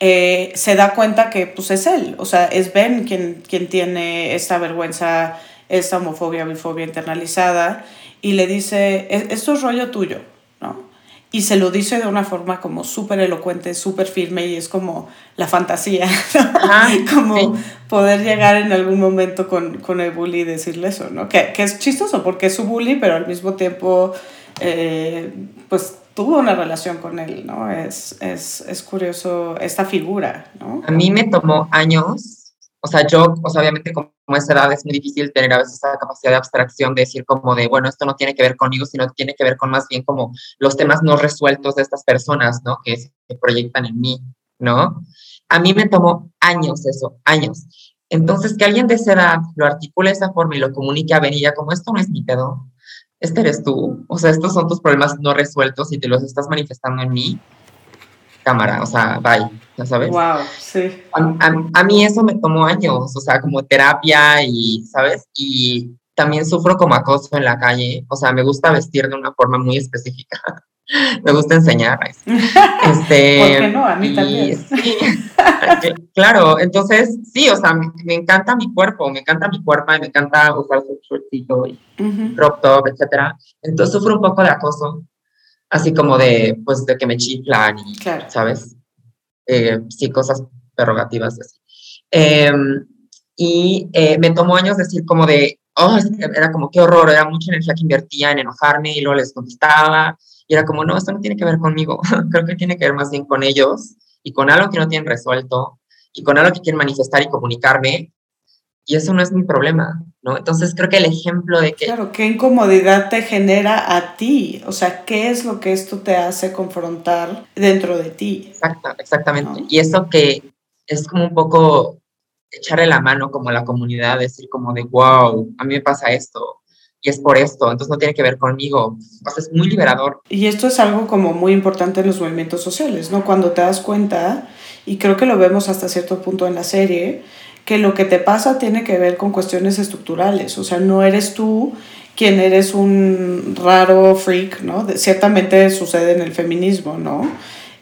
B: Eh, se da cuenta que pues es él, o sea, es Ben quien, quien tiene esta vergüenza, esta homofobia, bifobia internalizada y le dice, e-, esto es rollo tuyo, ¿no? Y se lo dice de una forma como súper elocuente, súper firme y es como la fantasía, <laughs> ¿no? como poder llegar en algún momento con, con, el bully y decirle eso, ¿no? Que, que, es chistoso porque es su bully, pero al mismo tiempo, eh, pues tuvo una relación con él, ¿no? Es, es, es curioso esta figura, ¿no?
D: A mí me tomó años, o sea, yo, o sea, obviamente como a esa edad es muy difícil tener a veces esa capacidad de abstracción de decir como de, bueno, esto no tiene que ver conmigo, sino tiene que ver con más bien como los temas no resueltos de estas personas, ¿no? Que se proyectan en mí, ¿no? A mí me tomó años eso, años. Entonces, que alguien de esa edad lo articule de esa forma y lo comunique a Benilla como esto no es mi pedo, este eres tú, o sea, estos son tus problemas no resueltos y te los estás manifestando en mí, cámara, o sea, bye, ¿ya sabes?
B: Wow, sí.
D: A, mí eso me tomó años, o sea, como terapia y, ¿sabes? Y también sufro como acoso en la calle, o sea, me gusta vestir de una forma muy específica. <laughs> me gusta enseñar. <laughs>
B: Este, ¿Por qué no? A mí también.
D: claro, entonces, sí, o sea, me, encanta mi cuerpo, me encanta mi cuerpo, me encanta usar su shortcito y crop top, etcétera. Entonces sufro un poco de acoso, así como de, pues, de que me chiflan y, ¿sabes? Eh, sí, cosas prerrogativas así. Em, y eh, me tomó años decir como de, oh, era como qué horror, era mucha energía que invertía en enojarme y luego les contestaba y era como, no, esto no tiene que ver conmigo, <laughs> creo que tiene que ver más bien con ellos y con algo que no tienen resuelto y con algo que quieren manifestar y comunicarme. Y eso no es mi problema, ¿no? Entonces creo que el ejemplo de que...
B: Claro, ¿qué incomodidad te genera a ti? O sea, ¿qué es lo que esto te hace confrontar dentro de ti?
D: Exacto, exactamente. Y eso que es como un poco echarle la mano como a la comunidad, decir como de, wow, a mí me pasa esto, y es por esto, entonces no tiene que ver conmigo. O es muy liberador.
B: Y esto es algo como muy importante en los movimientos sociales, ¿no? Cuando te das cuenta, y creo que lo vemos hasta cierto punto en la serie, que lo que te pasa tiene que ver con cuestiones estructurales, o sea, no eres tú quien eres un raro freak, ¿no? ciertamente sucede en el feminismo, ¿no?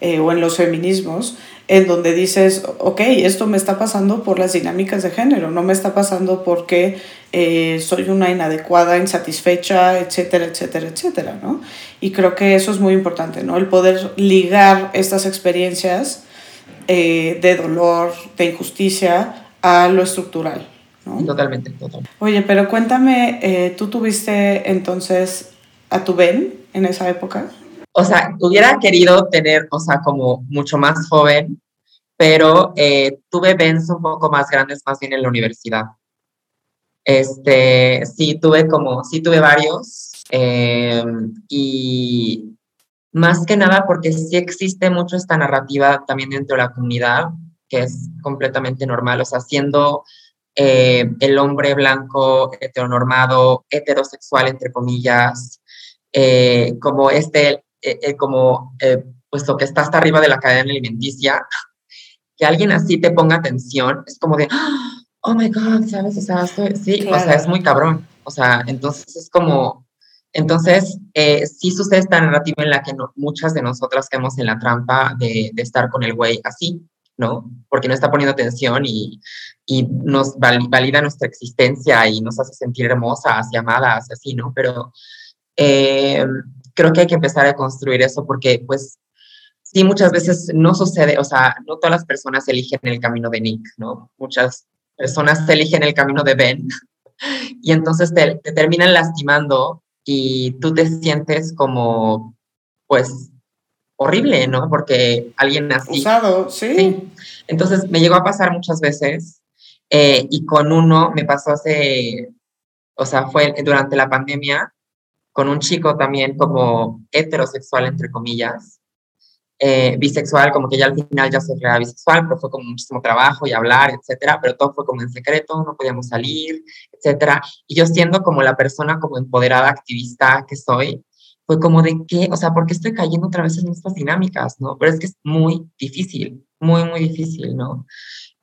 B: Eh, o en los feminismos, en donde dices, ok, esto me está pasando por las dinámicas de género, no me está pasando porque eh, soy una inadecuada, insatisfecha, etcétera, etcétera, etcétera, ¿no? Y creo que eso es muy importante, ¿no? El poder ligar estas experiencias eh, de dolor, de injusticia, a lo estructural, ¿no?
D: Totalmente, totalmente.
B: Oye, pero cuéntame, eh, ¿tú tuviste entonces a tu Ben en esa época?
D: O sea, hubiera querido tener, o sea, como mucho más joven, pero eh, tuve Benz un poco más grandes, más bien en la universidad. Este, sí, tuve como, sí tuve varios, em, y más que nada porque sí existe mucho esta narrativa también dentro de la comunidad, que es completamente normal, o sea, siendo eh, el hombre blanco, heteronormado, heterosexual, entre comillas, eh, como este eh, eh, como, eh, puesto que está hasta arriba de la cadena alimenticia, que alguien así te ponga atención, es como de, oh my God, ¿sabes? O sea, sí, o sea, es muy cabrón. O sea, entonces es como, entonces eh, sí sucede esta narrativa en la que muchas de nosotras caemos en la trampa de, de estar con el güey así, ¿no? Porque no está poniendo atención y, y nos valida nuestra existencia y nos hace sentir hermosas y amadas, así, ¿no? Pero eh, creo que hay que empezar a construir eso porque pues sí, muchas veces no sucede, o sea, no todas las personas eligen el camino de Nick, ¿no? Muchas personas eligen el camino de Ben <laughs> y entonces te, terminan lastimando y tú te sientes como, pues, horrible, ¿no? Porque alguien así...
B: Usado, sí.
D: Entonces me llegó a pasar muchas veces eh, y con uno me pasó hace, o sea, fue durante la pandemia, con un chico también como heterosexual, entre comillas, eh, bisexual, como que ya al final ya se creaba bisexual, pero fue como muchísimo trabajo y hablar, etcétera, pero todo fue como en secreto, no podíamos salir, etcétera. Y yo siendo como la persona como empoderada, activista que soy, fue como de qué, o sea, ¿por qué estoy cayendo otra vez en estas dinámicas, no? Pero es que es muy difícil, muy, muy difícil, ¿no?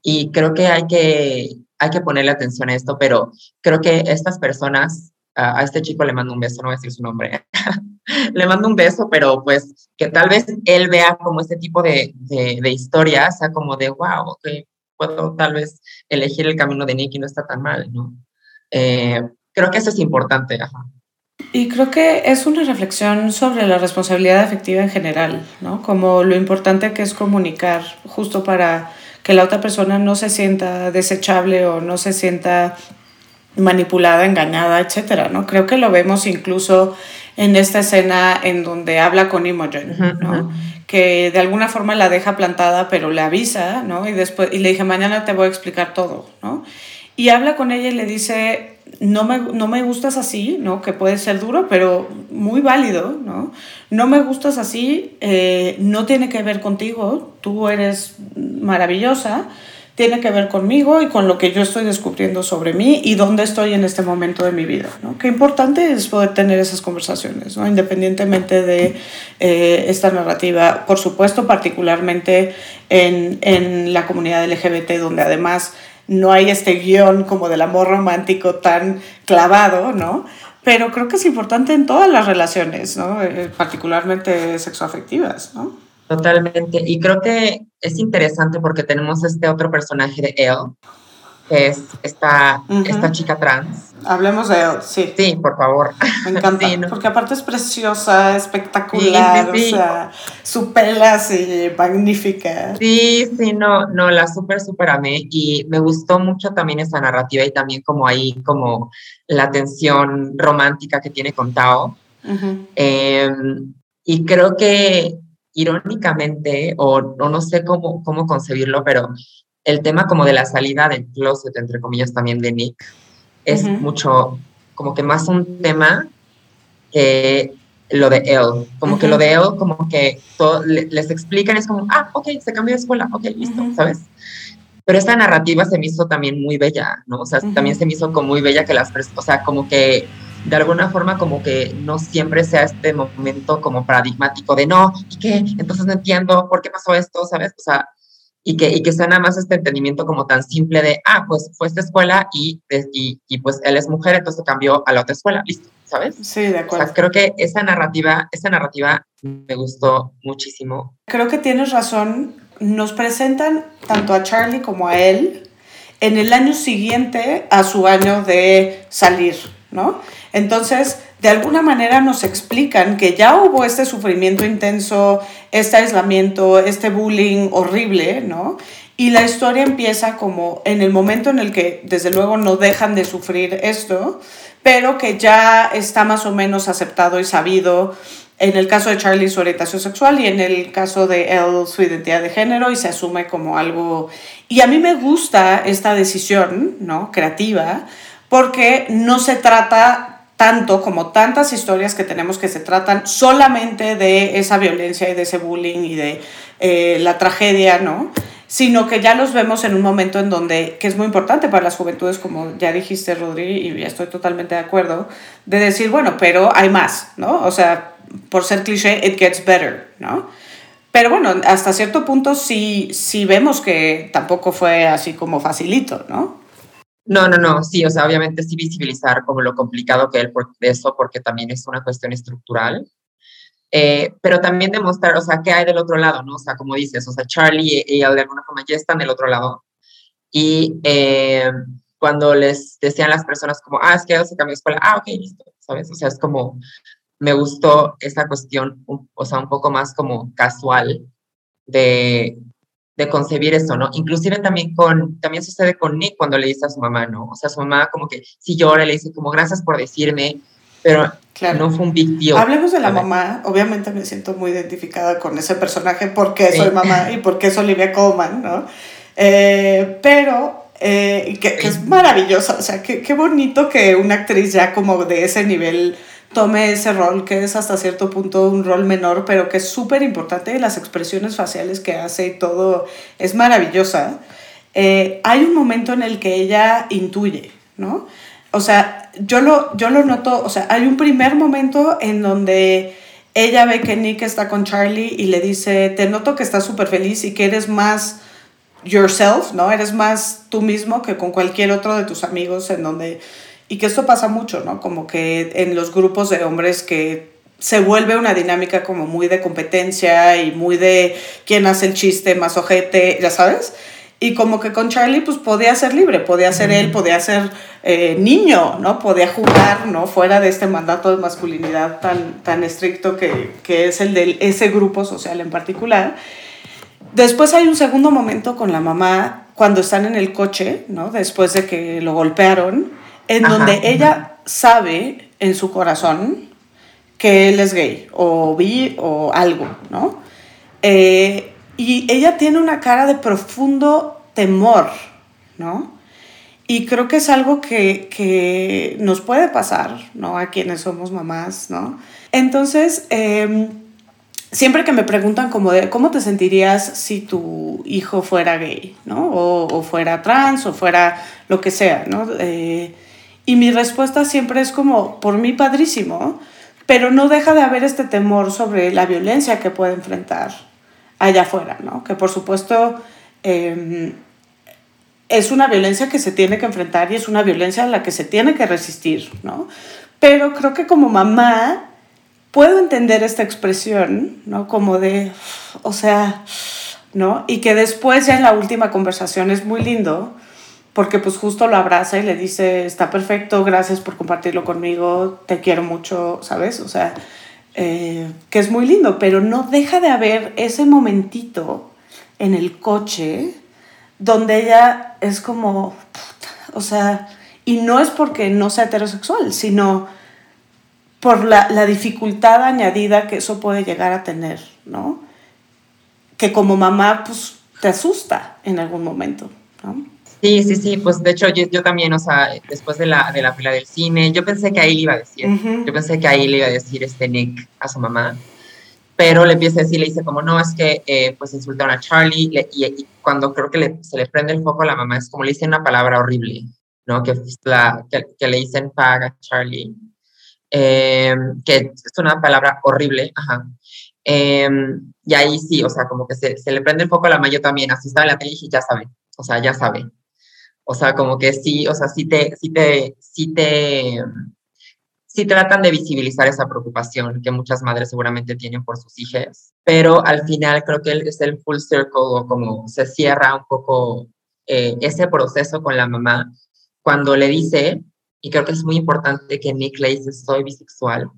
D: Y creo que hay que, hay que ponerle atención a esto, pero creo que estas personas a, este chico le mando un beso, no voy a decir su nombre, <laughs> le mando un beso, pero pues que tal vez él vea como este tipo de, de, historia, o sea, como de, wow, que puedo tal vez elegir el camino de Nick y no está tan mal, ¿no? Eh, creo que eso es importante, ajá.
B: Y creo que es una reflexión sobre la responsabilidad afectiva en general, ¿no? Como lo importante que es comunicar justo para que la otra persona no se sienta desechable o no se sienta manipulada, engañada, etcétera, ¿no? Creo que lo vemos incluso en esta escena en donde habla con Imogen, ¿no? Que de alguna forma la deja plantada, pero le avisa, ¿no? Y después y le dije, "Mañana te voy a explicar todo", ¿no? Y habla con ella y le dice, no me, no me gustas así, ¿no? Que puede ser duro, pero muy válido, ¿no? No me gustas así, eh, no tiene que ver contigo, tú eres maravillosa, tiene que ver conmigo y con lo que yo estoy descubriendo sobre mí y dónde estoy en este momento de mi vida. ¿no? Qué importante es poder tener esas conversaciones, ¿no? independientemente de eh, esta narrativa, por supuesto, particularmente en, en la comunidad LGBT, donde además no hay este guion como del amor romántico tan clavado, ¿no? Pero creo que es importante en todas las relaciones, ¿no? Eh, particularmente sexoafectivas, ¿no?
D: Totalmente. Y creo que es interesante porque tenemos este otro personaje de Elle, que es esta, esta chica trans.
B: Hablemos de Elle, sí.
D: Sí, por favor.
B: Me encanta, porque aparte es preciosa, espectacular, o sea, su pela así magnífica.
D: Sí, sí, no, no, la súper, súper amé y me gustó mucho también esa narrativa y también como ahí, como la tensión romántica que tiene con Tao. Em, y creo que irónicamente, o, no sé cómo, cómo concebirlo, pero el tema como de la salida del closet, entre comillas, también de Nick, es mucho, como que más un tema que lo de él, como que lo de él, como que todo, les explican, es como, ah, ok, se cambió de escuela, ok, listo, ¿sabes? Pero esta narrativa se me hizo también muy bella, ¿no? O sea, también se me hizo como muy bella que las, o sea, como que de alguna forma como que no siempre sea este momento como paradigmático de no, ¿y qué? Entonces no entiendo por qué pasó esto, ¿sabes? O sea, y que, y que sea nada más este entendimiento como tan simple de, ah, pues fue esta escuela y, y, y pues él es mujer, entonces cambió a la otra escuela, listo, ¿sabes?
B: Sí, de acuerdo.
D: O sea, creo que esa narrativa, esa narrativa me gustó muchísimo.
B: Creo que tienes razón, nos presentan tanto a Charlie como a él en el año siguiente a su año de salir, ¿no? Entonces, de alguna manera nos explican que ya hubo este sufrimiento intenso, este aislamiento, este bullying horrible, ¿no? Y la historia empieza como en el momento en el que desde luego no dejan de sufrir esto, pero que ya está más o menos aceptado y sabido en el caso de Charlie su orientación sexual y en el caso de él su identidad de género y se asume como algo... Y a mí me gusta esta decisión, ¿no? Creativa, porque no se trata tanto como tantas historias que tenemos que se tratan solamente de esa violencia y de ese bullying y de eh, la tragedia, ¿no? Sino que ya los vemos en un momento en donde, que es muy importante para las juventudes, como ya dijiste, Rodri, y estoy totalmente de acuerdo, de decir, bueno, pero hay más, ¿no? O sea, por ser cliché, it gets better, ¿no? Pero bueno, hasta cierto punto sí, sí vemos que tampoco fue así como facilito, ¿no?
D: No, no, no, sí, o sea, obviamente sí visibilizar como lo complicado que es eso, porque también es una cuestión estructural, eh, pero también demostrar, o sea, qué hay del otro lado, ¿no? O sea, como dices, o sea, Charlie y ella de alguna ya están del otro lado. Y eh, cuando les decían las personas como, ah, es que se cambió escuela, ah, ok, listo, ¿sabes? O sea, es como, me gustó esa cuestión, o sea, un poco más como casual de, de concebir eso, ¿no? Inclusive también con, también sucede con Nick cuando le dice a su mamá, ¿no? O sea, su mamá como que si llora, le dice como gracias por decirme, pero claro. no fue un big deal.
B: Hablemos de la mamá, obviamente me siento muy identificada con ese personaje porque soy mamá y porque es Olivia Colman, ¿no? Eh, pero eh, que, que, es maravillosa, o sea, qué bonito que una actriz ya como de ese nivel tome ese rol que es hasta cierto punto un rol menor, pero que es súper importante, las expresiones faciales que hace y todo es maravillosa. Eh, hay un momento en el que ella intuye, ¿no? O sea, yo lo, yo lo noto, o sea, hay un primer momento en donde ella ve que Nick está con Charlie y le dice, te noto que estás súper feliz y que eres más yourself, ¿no? Eres más tú mismo que con cualquier otro de tus amigos en donde y que esto pasa mucho, ¿no? Como que en los grupos de hombres que se vuelve una dinámica como muy de competencia y muy de quién hace el chiste más ojete, ya sabes. Y como que con Charlie pues podía ser libre, podía ser él, podía ser eh, niño, ¿no? Podía jugar, ¿no? Fuera de este mandato de masculinidad tan, tan estricto que, que es el de ese grupo social en particular. Después hay un segundo momento con la mamá cuando están en el coche, ¿no? Después de que lo golpearon, en donde ella sabe en su corazón que él es gay o bi o algo, ¿no? Eh, y ella tiene una cara de profundo temor, ¿no? Y creo que es algo que, que nos puede pasar, ¿no? A quienes somos mamás, ¿no? Entonces, eh, siempre que me preguntan como de cómo te sentirías si tu hijo fuera gay, ¿no? O, fuera trans o fuera lo que sea, ¿no? Eh, y mi respuesta siempre es como, por mí padrísimo, pero no deja de haber este temor sobre la violencia que puede enfrentar allá afuera, ¿no? Que por supuesto em, es una violencia que se tiene que enfrentar y es una violencia a la que se tiene que resistir, ¿no? Pero creo que como mamá puedo entender esta expresión, ¿no? Como de, o sea, ¿no? Y que después ya en la última conversación es muy lindo, porque pues justo lo abraza y le dice, está perfecto, gracias por compartirlo conmigo, te quiero mucho, ¿sabes? O sea, eh, que es muy lindo, pero no deja de haber ese momentito en el coche donde ella es como, o sea, y no es porque no sea heterosexual, sino por la, la, dificultad añadida que eso puede llegar a tener, ¿no? Que como mamá, pues te asusta en algún momento, ¿no?
D: Sí, sí, sí, pues de hecho yo, yo, también, o sea, después de la, de la fila del cine, yo pensé que ahí le iba a decir, yo pensé que ahí le iba a decir este Nick a su mamá, pero le empieza a decir, le dice como, no, es que eh, pues insultaron a Charlie, y, cuando creo que le, se le prende el foco a la mamá, es como le dicen una palabra horrible, ¿no? Que, la, que, que le dicen paga a Charlie, Em, que es una palabra horrible, ajá. Em, y ahí sí, o sea, como que se, se le prende el foco a la mayo también, así estaba en la tele y ya sabe, o sea, ya sabe. O sea, como que sí, o sea, sí te, sí te, sí te, sí tratan de visibilizar esa preocupación que muchas madres seguramente tienen por sus hijas, pero al final creo que es el full circle o como se cierra un poco eh, ese proceso con la mamá cuando le dice y creo que es muy importante que Nick le dice, soy bisexual.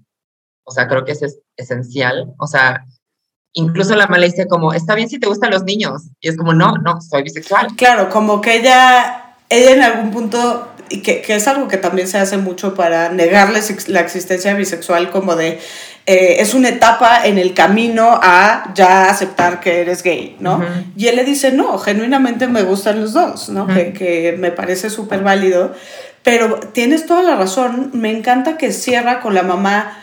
D: O sea, creo que eso es esencial. O sea, incluso la mamá le dice como, está bien si te gustan los niños. Y es como, no, no, soy bisexual.
B: Claro, como que ella, ella en algún punto, y que, que es algo que también se hace mucho para negarles la existencia bisexual, como de, eh, es una etapa en el camino a ya aceptar que eres gay, ¿no? Y él le dice, no, genuinamente me gustan los dos, ¿no? que, que me parece súper válido. Pero tienes toda la razón, me encanta que cierra con la mamá,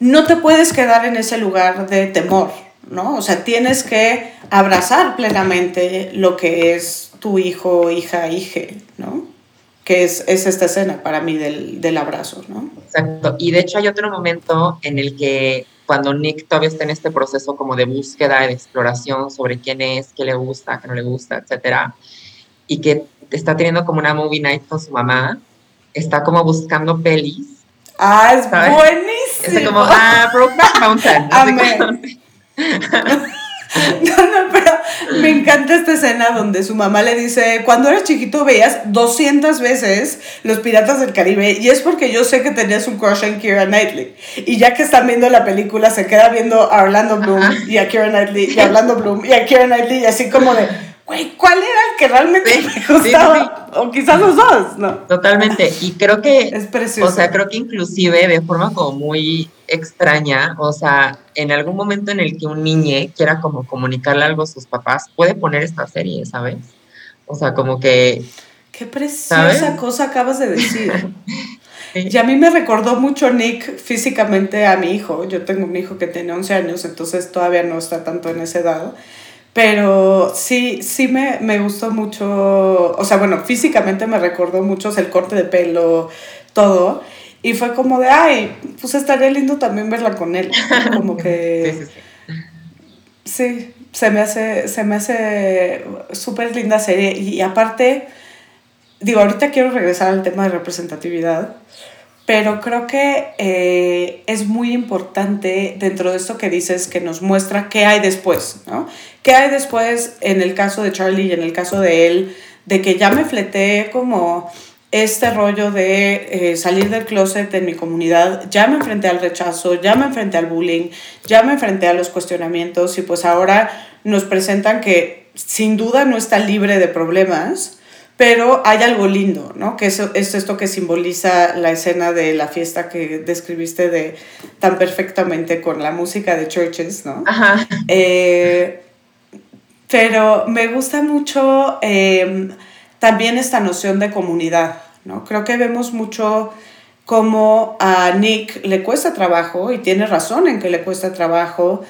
B: no te puedes quedar en ese lugar de temor, ¿no? O sea, tienes que abrazar plenamente lo que es tu hijo, hija, hije, ¿no? Que es, es esta escena para mí del, del abrazo, ¿no?
D: Exacto. Y de hecho hay otro momento en el que cuando Nick todavía está en este proceso como de búsqueda, de exploración sobre quién es, qué le gusta, qué no le gusta, etcétera, y que está teniendo como una movie night con su mamá, está como buscando pelis.
B: Ah, es buenísimo.
D: Es como, ah, Brokeback Mountain.
B: Amén. <laughs> No, no, pero me encanta esta escena donde su mamá le dice, cuando eras chiquito veías 200 veces Los Piratas del Caribe y es porque yo sé que tenías un crush en Kira Knightley. Y ya que están viendo la película, se queda viendo a Orlando Bloom y a Kira Knightley y a Orlando Bloom y a Kira Knightley y así como de güey, ¿cuál era el que realmente me gustaba? o quizás los dos, ¿no?
D: Totalmente. Y creo que.
B: Es precioso.
D: O sea, creo que inclusive de forma como muy extraña, o sea, en algún momento en el que un niño quiera como comunicarle algo a sus papás, puede poner esta serie, ¿sabes? O sea, como que.
B: Qué preciosa cosa acabas de decir. <laughs> Y a mí me recordó mucho Nick físicamente a mi hijo. Yo tengo un hijo que tiene 11 años, entonces todavía no está tanto en esa edad. Pero sí, sí me, me, gustó mucho, o sea, bueno, físicamente me recordó mucho el corte de pelo, todo. Y fue como de, ay, pues estaría lindo también verla con él. Como que... <laughs> sí, se me hace, se me hace súper linda serie. Y aparte, digo, ahorita quiero regresar al tema de representatividad, pero creo que eh, es muy importante dentro de esto que dices que nos muestra qué hay después, ¿no? ¿Qué hay después en el caso de Charlie y en el caso de él, de que ya me fleté como este rollo de eh, salir del closet en mi comunidad, ya me enfrenté al rechazo, ya me enfrenté al bullying, ya me enfrenté a los cuestionamientos y pues ahora nos presentan que sin duda no está libre de problemas, pero hay algo lindo, ¿no? Que es, es esto que simboliza la escena de la fiesta que describiste de, tan perfectamente con la música de Churches, ¿no?
D: Ajá.
B: Eh, pero me gusta mucho em, también esta noción de comunidad, ¿no? Creo que vemos mucho cómo a Nick le cuesta trabajo, y tiene razón en que le cuesta trabajo,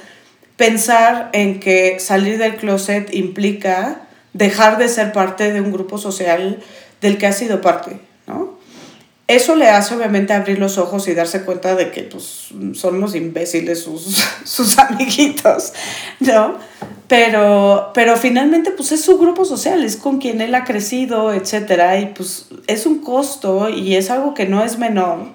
B: pensar en que salir del closet implica dejar de ser parte de un grupo social del que ha sido parte. Eso le hace obviamente abrir los ojos y darse cuenta de que pues, son unos imbéciles sus, <laughs> sus amiguitos, ¿no? Pero, pero finalmente pues es su grupo social, es con quien él ha crecido, etcétera, y pues es un costo y es algo que no es menor,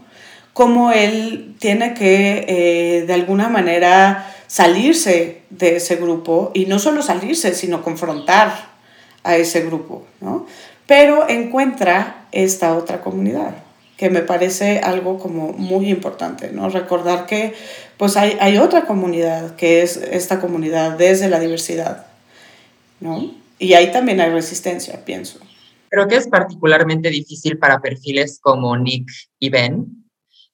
B: como él tiene que eh, de alguna manera salirse de ese grupo y no solo salirse, sino confrontar a ese grupo, ¿no? Pero encuentra esta otra comunidad, que me parece algo como muy importante, ¿no? Recordar que pues hay, hay otra comunidad, que es esta comunidad desde la diversidad, ¿no? Y ahí también hay resistencia, pienso.
D: Creo que es particularmente difícil para perfiles como Nick y Ben,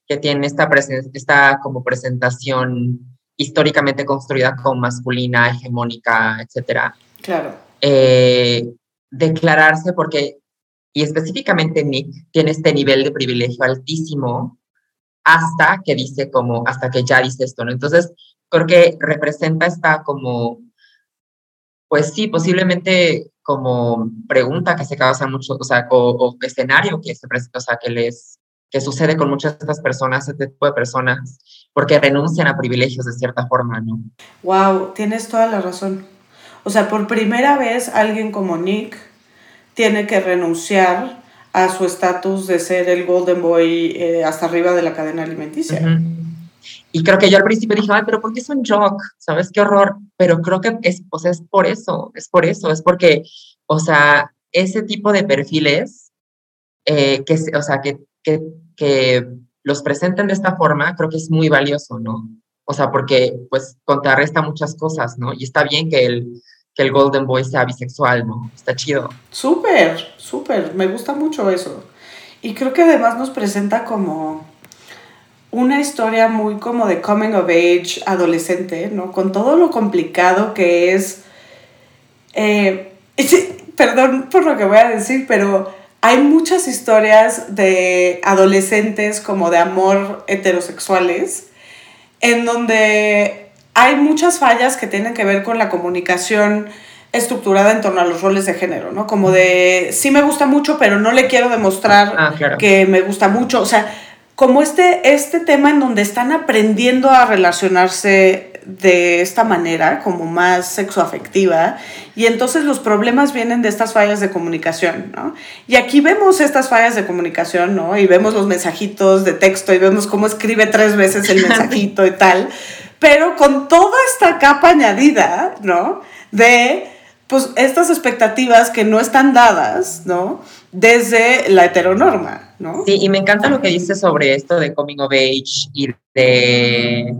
D: que tienen esta, esta como presentación históricamente construida como masculina, hegemónica, etcétera.
B: Claro
D: eh, declararse porque, y específicamente Nick, tiene este nivel de privilegio altísimo hasta que dice como, hasta que ya dice esto, ¿no? Entonces, creo que representa esta como, pues sí, posiblemente como pregunta que se causa mucho, o sea, o, escenario que se que les, que sucede con muchas de estas personas, este tipo de personas, porque renuncian a privilegios de cierta forma, ¿no?
B: Wow, tienes toda la razón. O sea, por primera vez alguien como Nick tiene que renunciar a su estatus de ser el Golden Boy eh, hasta arriba de la cadena alimenticia.
D: Y creo que yo al principio dije, ay, pero ¿por qué es un joke? ¿Sabes qué horror? Pero creo que es, o sea, es por eso, es por eso, es porque, o sea, ese tipo de perfiles, eh, que, o sea, que, que, que los presenten de esta forma, creo que es muy valioso, ¿no? O sea, porque pues contrarresta muchas cosas, ¿no? Y está bien que el, que el Golden Boy sea bisexual, ¿no? Está chido.
B: Súper, súper, me gusta mucho eso. Y creo que además nos presenta como una historia muy como de coming of age adolescente, ¿no? Con todo lo complicado que es... Eh, <laughs> perdón por lo que voy a decir, pero hay muchas historias de adolescentes como de amor heterosexuales en donde hay muchas fallas que tienen que ver con la comunicación estructurada en torno a los roles de género, ¿no? Como de, sí me gusta mucho, pero no le quiero demostrar
D: ah,
B: que me gusta mucho. O sea, como este, este tema en donde están aprendiendo a relacionarse de esta manera, como más sexoafectiva, y entonces los problemas vienen de estas fallas de comunicación, ¿no? Y aquí vemos estas fallas de comunicación, ¿no? Y vemos los mensajitos de texto y vemos cómo escribe tres veces el <laughs> mensajito y tal, pero con toda esta capa añadida, ¿no? De, pues, estas expectativas que no están dadas, ¿no? Desde la heteronorma, ¿no?
D: Sí, y me encanta lo que dices sobre esto de coming of age y de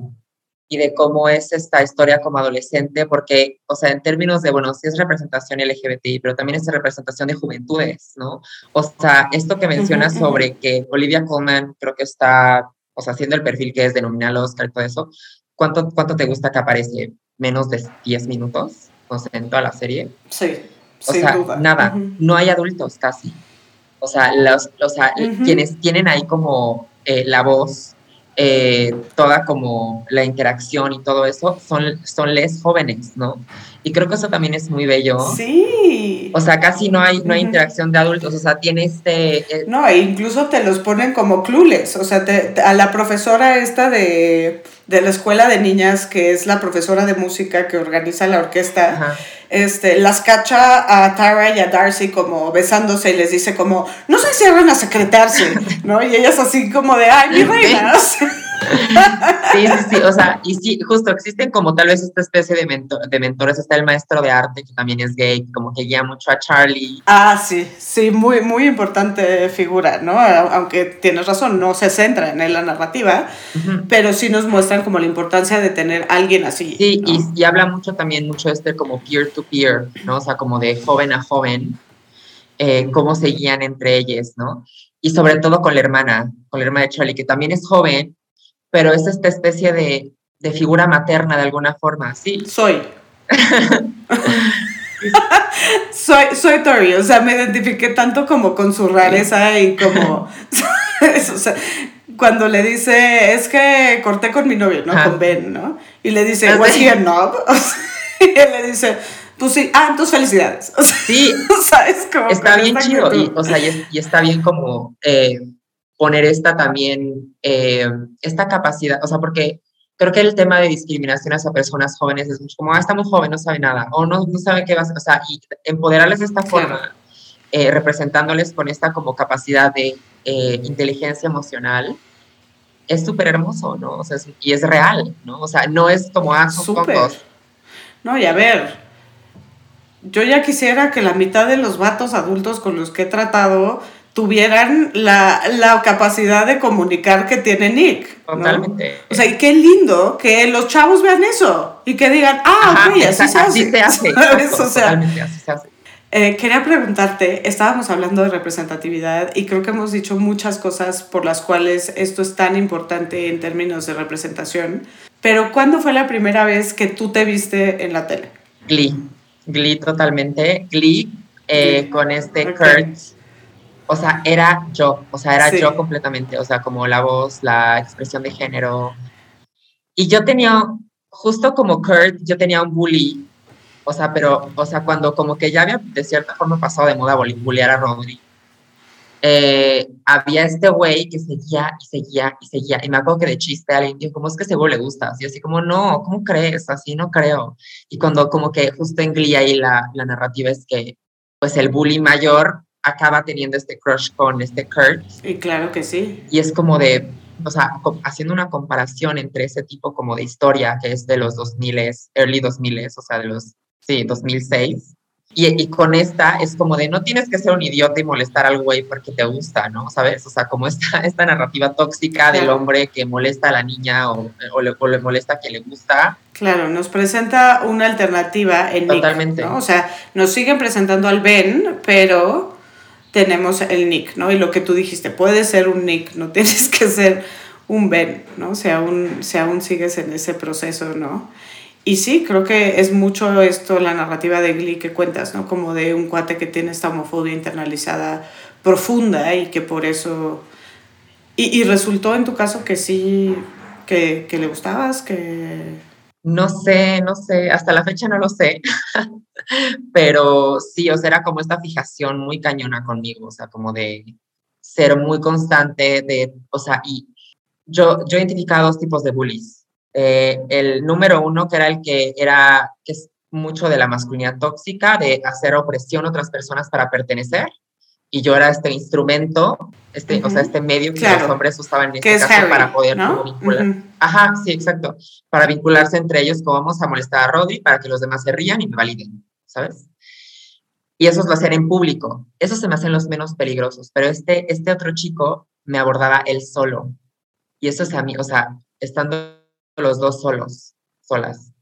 D: y de cómo es esta historia como adolescente, porque, o sea, en términos de, bueno, sí es representación LGBTI, pero también es representación de juventudes, ¿no? O sea, esto que mencionas sobre que Olivia Colman creo que está, o sea, haciendo el perfil que es denominal Oscar y todo eso, ¿cuánto, ¿cuánto te gusta que aparece? ¿Menos de 10 minutos? O sea, en toda la serie.
B: Sí.
D: O sea, nada, no hay adultos casi. O sea, los, o sea quienes tienen ahí como eh, la voz eh, toda como la interacción y todo eso, son, son les jóvenes, ¿no? Y creo que eso también es muy bello.
B: Sí.
D: O sea, casi no hay, no hay interacción de adultos, o sea, tiene este...
B: Eh, no, e incluso te los ponen como clules, o sea, a la profesora esta de, de la escuela de niñas, que es la profesora de música que organiza la orquesta, este, las cacha a Tara y a Darcy como besándose y les dice como, no se cierran a secretarse, <laughs> ¿no? Y ellas así como de, ay, mi reina. <laughs>
D: Sí, sí, sí, o sea, y sí, justo existen como tal vez esta especie de, mentor, de mentores, está el maestro de arte que también es gay, como que guía mucho a Charlie.
B: Ah, sí, sí, muy, muy importante figura, ¿no? Aunque tienes razón, no se centra en la narrativa, pero sí nos muestran como la importancia de tener alguien así.
D: Sí, y, y, habla mucho también, mucho este como peer-to-peer, ¿no? O sea, como de joven a joven, eh, cómo se guían entre ellas, ¿no? Y sobre todo con la hermana, con la hermana de Charlie, que también es joven, pero es esta especie de, de figura materna de alguna forma, ¿sí?
B: Soy. soy, soy Tori, o sea, me identifiqué tanto como con su rareza y como, <laughs> o sea, cuando le dice, es que corté con mi novio, ¿no? Con Ben, ¿no? Y le dice, was he a knob? y él le dice, pues sí, ah, entonces felicidades. <laughs>
D: sí, <laughs> ¿sabes? Como está bien chido, y, o sea, y, y, está bien como... Eh, poner esta también, eh, esta capacidad, o sea, porque creo que el tema de discriminación hacia personas jóvenes es mucho como, ah, está muy joven, no sabe nada, o no, no sabe qué va a o sea, y empoderarles de esta forma, eh, representándoles con esta como capacidad de eh, inteligencia emocional, es súper hermoso, ¿no? O sea, y es real, ¿no? O sea, no es como, ah, son
B: No, y a ver, yo ya quisiera que la mitad de los vatos adultos con los que he tratado tuvieran la, la, capacidad de comunicar que tiene Nick.
D: Totalmente.
B: O sea, y qué lindo que los chavos vean eso y que digan, ah, ok, así, se hace.
D: Se hace. <laughs>
B: o sea, así se hace. Eh, quería preguntarte, estábamos hablando de representatividad y creo que hemos dicho muchas cosas por las cuales esto es tan importante en términos de representación, pero ¿cuándo fue la primera vez que tú te viste en la tele?
D: Glee, Glee totalmente, Glee, eh, con este Kurt o sea, era yo, o sea, era yo completamente, o sea, como la voz, la expresión de género. Y yo tenía, justo como Kurt, yo tenía un bully, o sea, pero, o sea, cuando como que ya había de cierta forma pasado de moda bullear a Rodri, eh, había este güey que seguía y seguía y seguía. Y me acuerdo que de chiste alguien dijo, ¿cómo es que ese güey le gusta? Y así como, no, ¿cómo crees? Así no creo. Y cuando como que justo en Glee ahí la, la narrativa es que, pues el bully mayor acaba teniendo este crush con este Kurt.
B: Y claro que sí.
D: Y es como de, o sea, haciendo una comparación entre ese tipo como de historia que es de los 2000, early 2000, o sea, de los, sí, 2006. Y, y, con esta es como de no tienes que ser un idiota y molestar al güey porque te gusta, ¿no? ¿Sabes? O sea, como esta, <laughs> esta narrativa tóxica del hombre que molesta a la niña o, o, le, o, le, molesta a quien le gusta.
B: Claro, nos presenta una alternativa en
D: Totalmente.
B: Nick, ¿no? O sea, nos siguen presentando al Ben, pero tenemos el Nick, ¿no? Y lo que tú dijiste, puede ser un Nick, no <laughs> tienes que ser un Ben, ¿no? Si aún, si aún sigues en ese proceso, ¿no? Y sí, creo que es mucho esto, la narrativa de Glee que cuentas, ¿no? Como de un cuate que tiene esta homofobia internalizada profunda y que por eso... Y, y resultó en tu caso que sí, que, que le gustabas, que...
D: No sé, no sé, hasta la fecha no lo sé, <laughs> pero sí, o sea, era como esta fijación muy cañona conmigo, o sea, como de ser muy constante, de, o sea, y yo, yo identificaba dos tipos de bullies. Eh, el número uno, que era el que era, que es mucho de la masculinidad tóxica, de hacer opresión a otras personas para pertenecer, y yo era este instrumento, este, uh -huh. o sea, este medio que claro. los hombres usaban en este caso para poder ¿no? vincular. Uh -huh. Ajá, sí, exacto. Para vincularse entre ellos, como vamos a molestar a Rodri para que los demás se rían y me validen, ¿sabes? Y esos lo hacían en público. Esos se me hacen los menos peligrosos, pero este, este otro chico me abordaba él solo. Y eso es a mí, o sea, estando los dos solos, solas.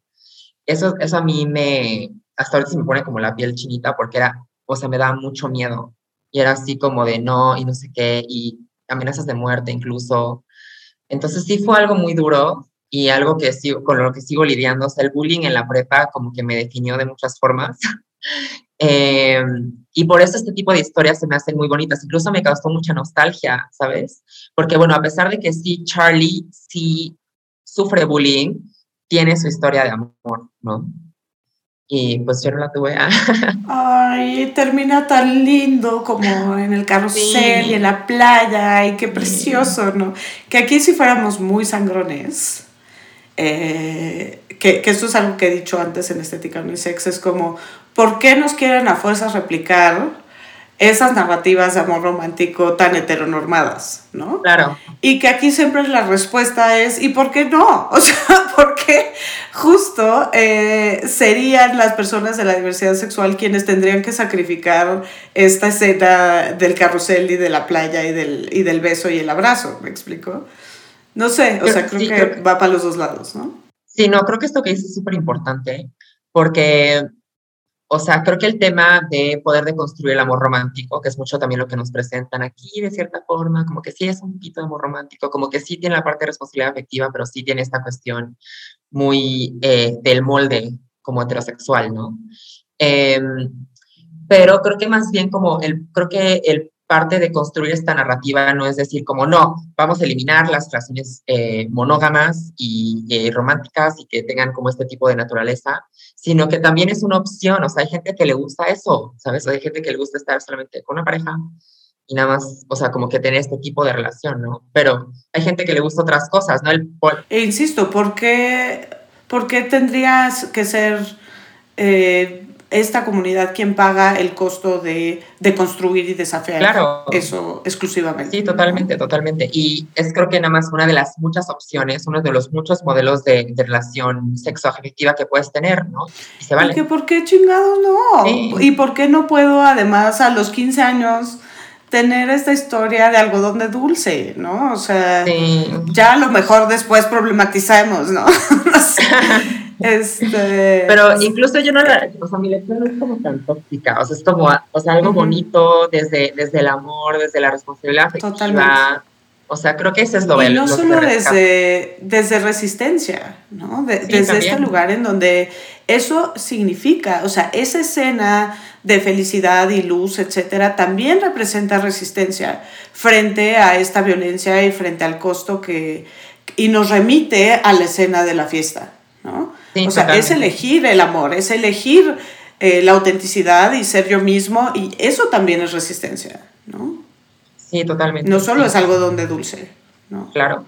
D: Eso, eso a mí me, hasta ahorita se me pone como la piel chinita porque era, o sea, me daba mucho miedo y era así como de no y no sé qué y amenazas de muerte incluso. Entonces sí fue algo muy duro y algo que sigo, con lo que sigo lidiando. O sea, el bullying en la prepa como que me definió de muchas formas. <laughs> eh, y por eso este tipo de historias se me hacen muy bonitas. Incluso me causó mucha nostalgia, ¿sabes? Porque bueno, a pesar de que sí, Charlie sí sufre bullying, tiene su historia de amor, ¿no? Y pues yo no la tuve. <laughs>
B: Ay, termina tan lindo como en el carrusel sí. y en la playa, ay, qué precioso, ¿no? Que aquí si fuéramos muy sangrones, eh, que, que, esto es algo que he dicho antes en Estética Unisex, es como, ¿por qué nos quieren a fuerzas replicar esas narrativas de amor romántico tan heteronormadas, ¿no?
D: Claro.
B: Y que aquí siempre la respuesta es, ¿y por qué no? <laughs> O sea, ¿por qué justo eh, serían las personas de la diversidad sexual quienes tendrían que sacrificar esta escena del carrusel y de la playa y del, y del beso y el abrazo? ¿Me explico? No sé, o sea, creo que va para los dos lados, ¿no?
D: Sí, no, creo que esto que dices es súper importante, porque o sea, creo que el tema de poder deconstruir el amor romántico, que es mucho también lo que nos presentan aquí de cierta forma, como que sí es un poquito de amor romántico, como que sí tiene la parte de responsabilidad afectiva, pero sí tiene esta cuestión muy eh, del molde como heterosexual, ¿no? Em, pero creo que más bien como el, creo que el parte de construir esta narrativa no es decir como no, vamos a eliminar las relaciones eh, monógamas y eh, románticas y que tengan como este tipo de naturaleza, sino que también es una opción, o sea, hay gente que le gusta eso, ¿sabes? hay gente que le gusta estar solamente con una pareja y nada más, o sea, como que tener este tipo de relación, ¿no? Pero hay gente que le gusta otras cosas, ¿no? El,
B: e insisto, ¿por qué, ¿por qué tendrías que ser... Eh, esta comunidad quien paga el costo de, de construir y desafiar eso exclusivamente.
D: Sí, totalmente, totalmente. Y es creo que nada más una de las muchas opciones, uno de los muchos modelos de, de relación sexoafectiva que puedes tener, ¿no?
B: Y se vale. ¿Por qué chingados no? ¿Y por qué no puedo además a los 15 años tener esta historia de algodón de dulce, ¿no? O sea, ya a lo mejor después problematizamos, ¿no? <laughs> no sé. <laughs> Este,
D: Pero incluso yo no la, o sea, mi lectura no es como tan tóxica, o sea, es como, o sea, algo bonito desde, desde el amor, desde la responsabilidad afectiva. Totalmente. O sea, creo que ese es lo
B: Y no solo desde, desde resistencia, ¿no? desde este lugar en donde eso significa, o sea, esa escena de felicidad y luz, etcétera, también representa resistencia frente a esta violencia y frente al costo que. y nos remite a la escena de la fiesta, ¿no? O sea, es elegir el amor, es elegir eh, la autenticidad y ser yo mismo, y eso también es resistencia, ¿no?
D: Sí, totalmente.
B: No solo es algo donde dulce, ¿no?
D: Claro.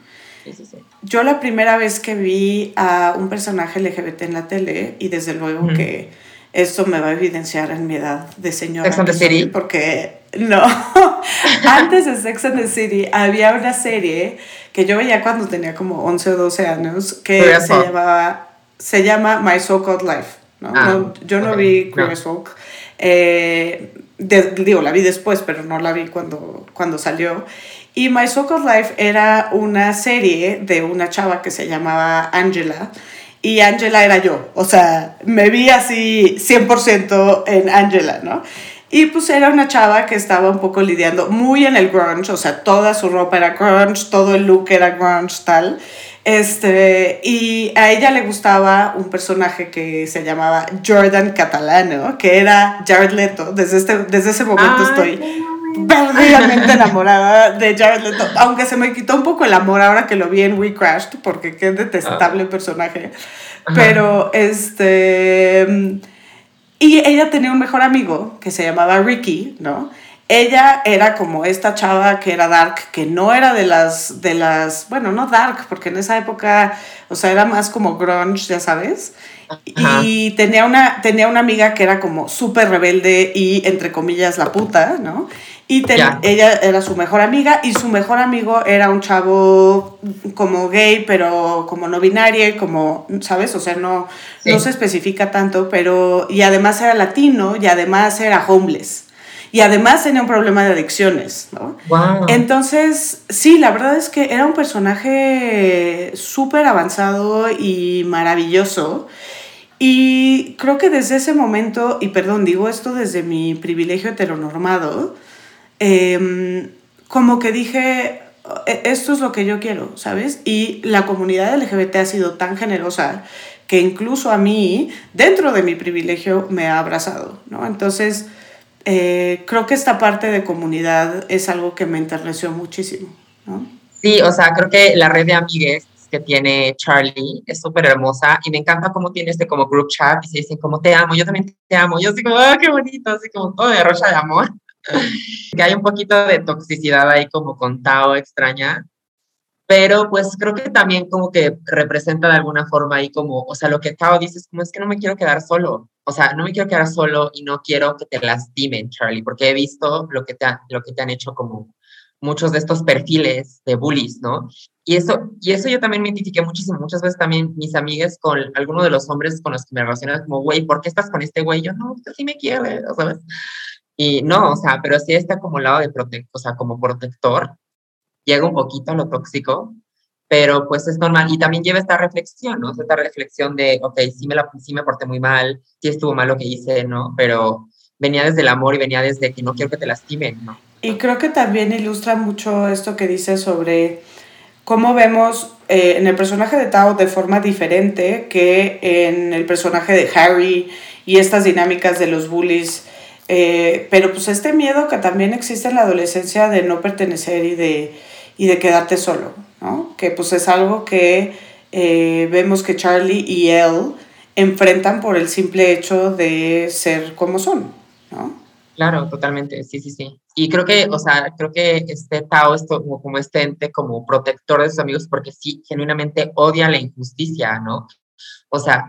B: Yo la primera vez que vi a un personaje LGBT en la tele, y desde luego que esto me va a evidenciar en mi edad de señora.
D: Sex and the City.
B: Porque, no, <laughs> antes de Sex and the City había una serie que yo veía cuando tenía como 11 o 12 años que se llamaba se llama My So Called Life. ¿no? Ah, yo no vi Queer Folk. Eh, digo, la vi después, pero no la vi cuando, cuando salió. Y My So Called Life era una serie de una chava que se llamaba Angela. Y Angela era yo. O sea, me vi así 100% en Angela, ¿no? Y pues era una chava que estaba un poco lidiando muy en el grunge, o sea, toda su ropa era grunge, todo el look era grunge, tal. Este, y a ella le gustaba un personaje que se llamaba Jordan Catalano, que era Jared Leto. Desde, este, desde ese momento estoy perdidamente enamorada de Jared Leto, aunque se me quitó un poco el amor ahora que lo vi en We Crashed, porque qué detestable ah. personaje. Pero este... Y ella tenía un mejor amigo que se llamaba Ricky, ¿no? ella era como esta chava que era dark, que no era de las, de las, bueno, no dark, porque en esa época, o sea, era más como grunge, ya sabes. Y tenía una, tenía una amiga que era como súper rebelde y, entre comillas, la puta, ¿no? Y ella era su mejor amiga y su mejor amigo era un chavo como gay, pero como no binario, como, ¿sabes? O sea, no, no se especifica tanto, pero, y además era latino y además era homeless y además tenía un problema de adicciones, ¿no? Entonces, sí, la verdad es que era un personaje súper avanzado y maravilloso. Y creo que desde ese momento, y perdón, digo esto desde mi privilegio heteronormado, em, como que dije, e-, esto es lo que yo quiero, ¿sabes? Y la comunidad LGBT ha sido tan generosa que incluso a mí, dentro de mi privilegio, me ha abrazado, ¿no? Entonces, eh, creo que esta parte de comunidad es algo que me enterneció muchísimo. ¿no?
D: Sí, o sea, creo que la red de amigues que tiene Charlie es súper hermosa y me encanta cómo tiene este como group chat y se dicen como te amo, yo también te amo, yo así como, ah, qué bonito, así como todo de rocha de amor. <laughs> que hay un poquito de toxicidad ahí como con Tao extraña, Pero pues creo que también como que representa de alguna forma ahí como, o sea, lo que Tao dice es como es que no me quiero quedar solo, o sea, no me quiero quedar solo y no quiero que te lastimen, Charlie, porque he visto lo que te, lo que te han hecho como muchos de estos perfiles de bullies, ¿no? Y eso, y eso yo también me identifiqué muchísimo, muchas veces también mis amigas con alguno de los hombres con los que me relacionan como, güey, ¿por qué estás con este güey? Yo, no, usted sí me quiere, ¿sabes? Y no, o sea, pero sí está como lado de protector, o sea, como protector, llega un poquito a lo tóxico, pero pues es normal. Y también lleva esta reflexión, ¿no? Esta reflexión de, ok, sí me, la, sí me porté muy mal, sí estuvo mal lo que hice, ¿no? Pero venía desde el amor y venía desde que no quiero que te lastimen, ¿no?
B: Y creo que también ilustra mucho esto que dice sobre cómo vemos eh, en el personaje de Tao de forma diferente que en el personaje de Harry y estas dinámicas de los bullies. Eh, pero pues este miedo que también existe en la adolescencia de no pertenecer y de y de quedarte solo, ¿no? Que pues es algo que eh, vemos que Charlie y él enfrentan por el simple hecho de ser como son, ¿no?
D: Claro, totalmente, sí, sí, sí. Y creo que, o sea, creo que este Tao es como, como este ente, como protector de sus amigos, porque sí, genuinamente odia la injusticia, ¿no? O sea,